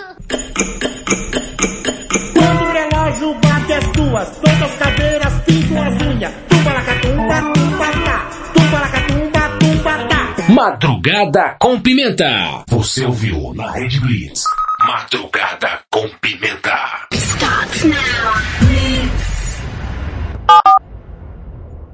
Quando o relógio bate as duas, todas as cadeiras pintam as unhas. Tumba la catumba, tumba tá. Tumba la catumba, tumba tá. Madrugada com pimenta. Você ouviu na Red Blitz. Madrugada com pimenta. Stop now.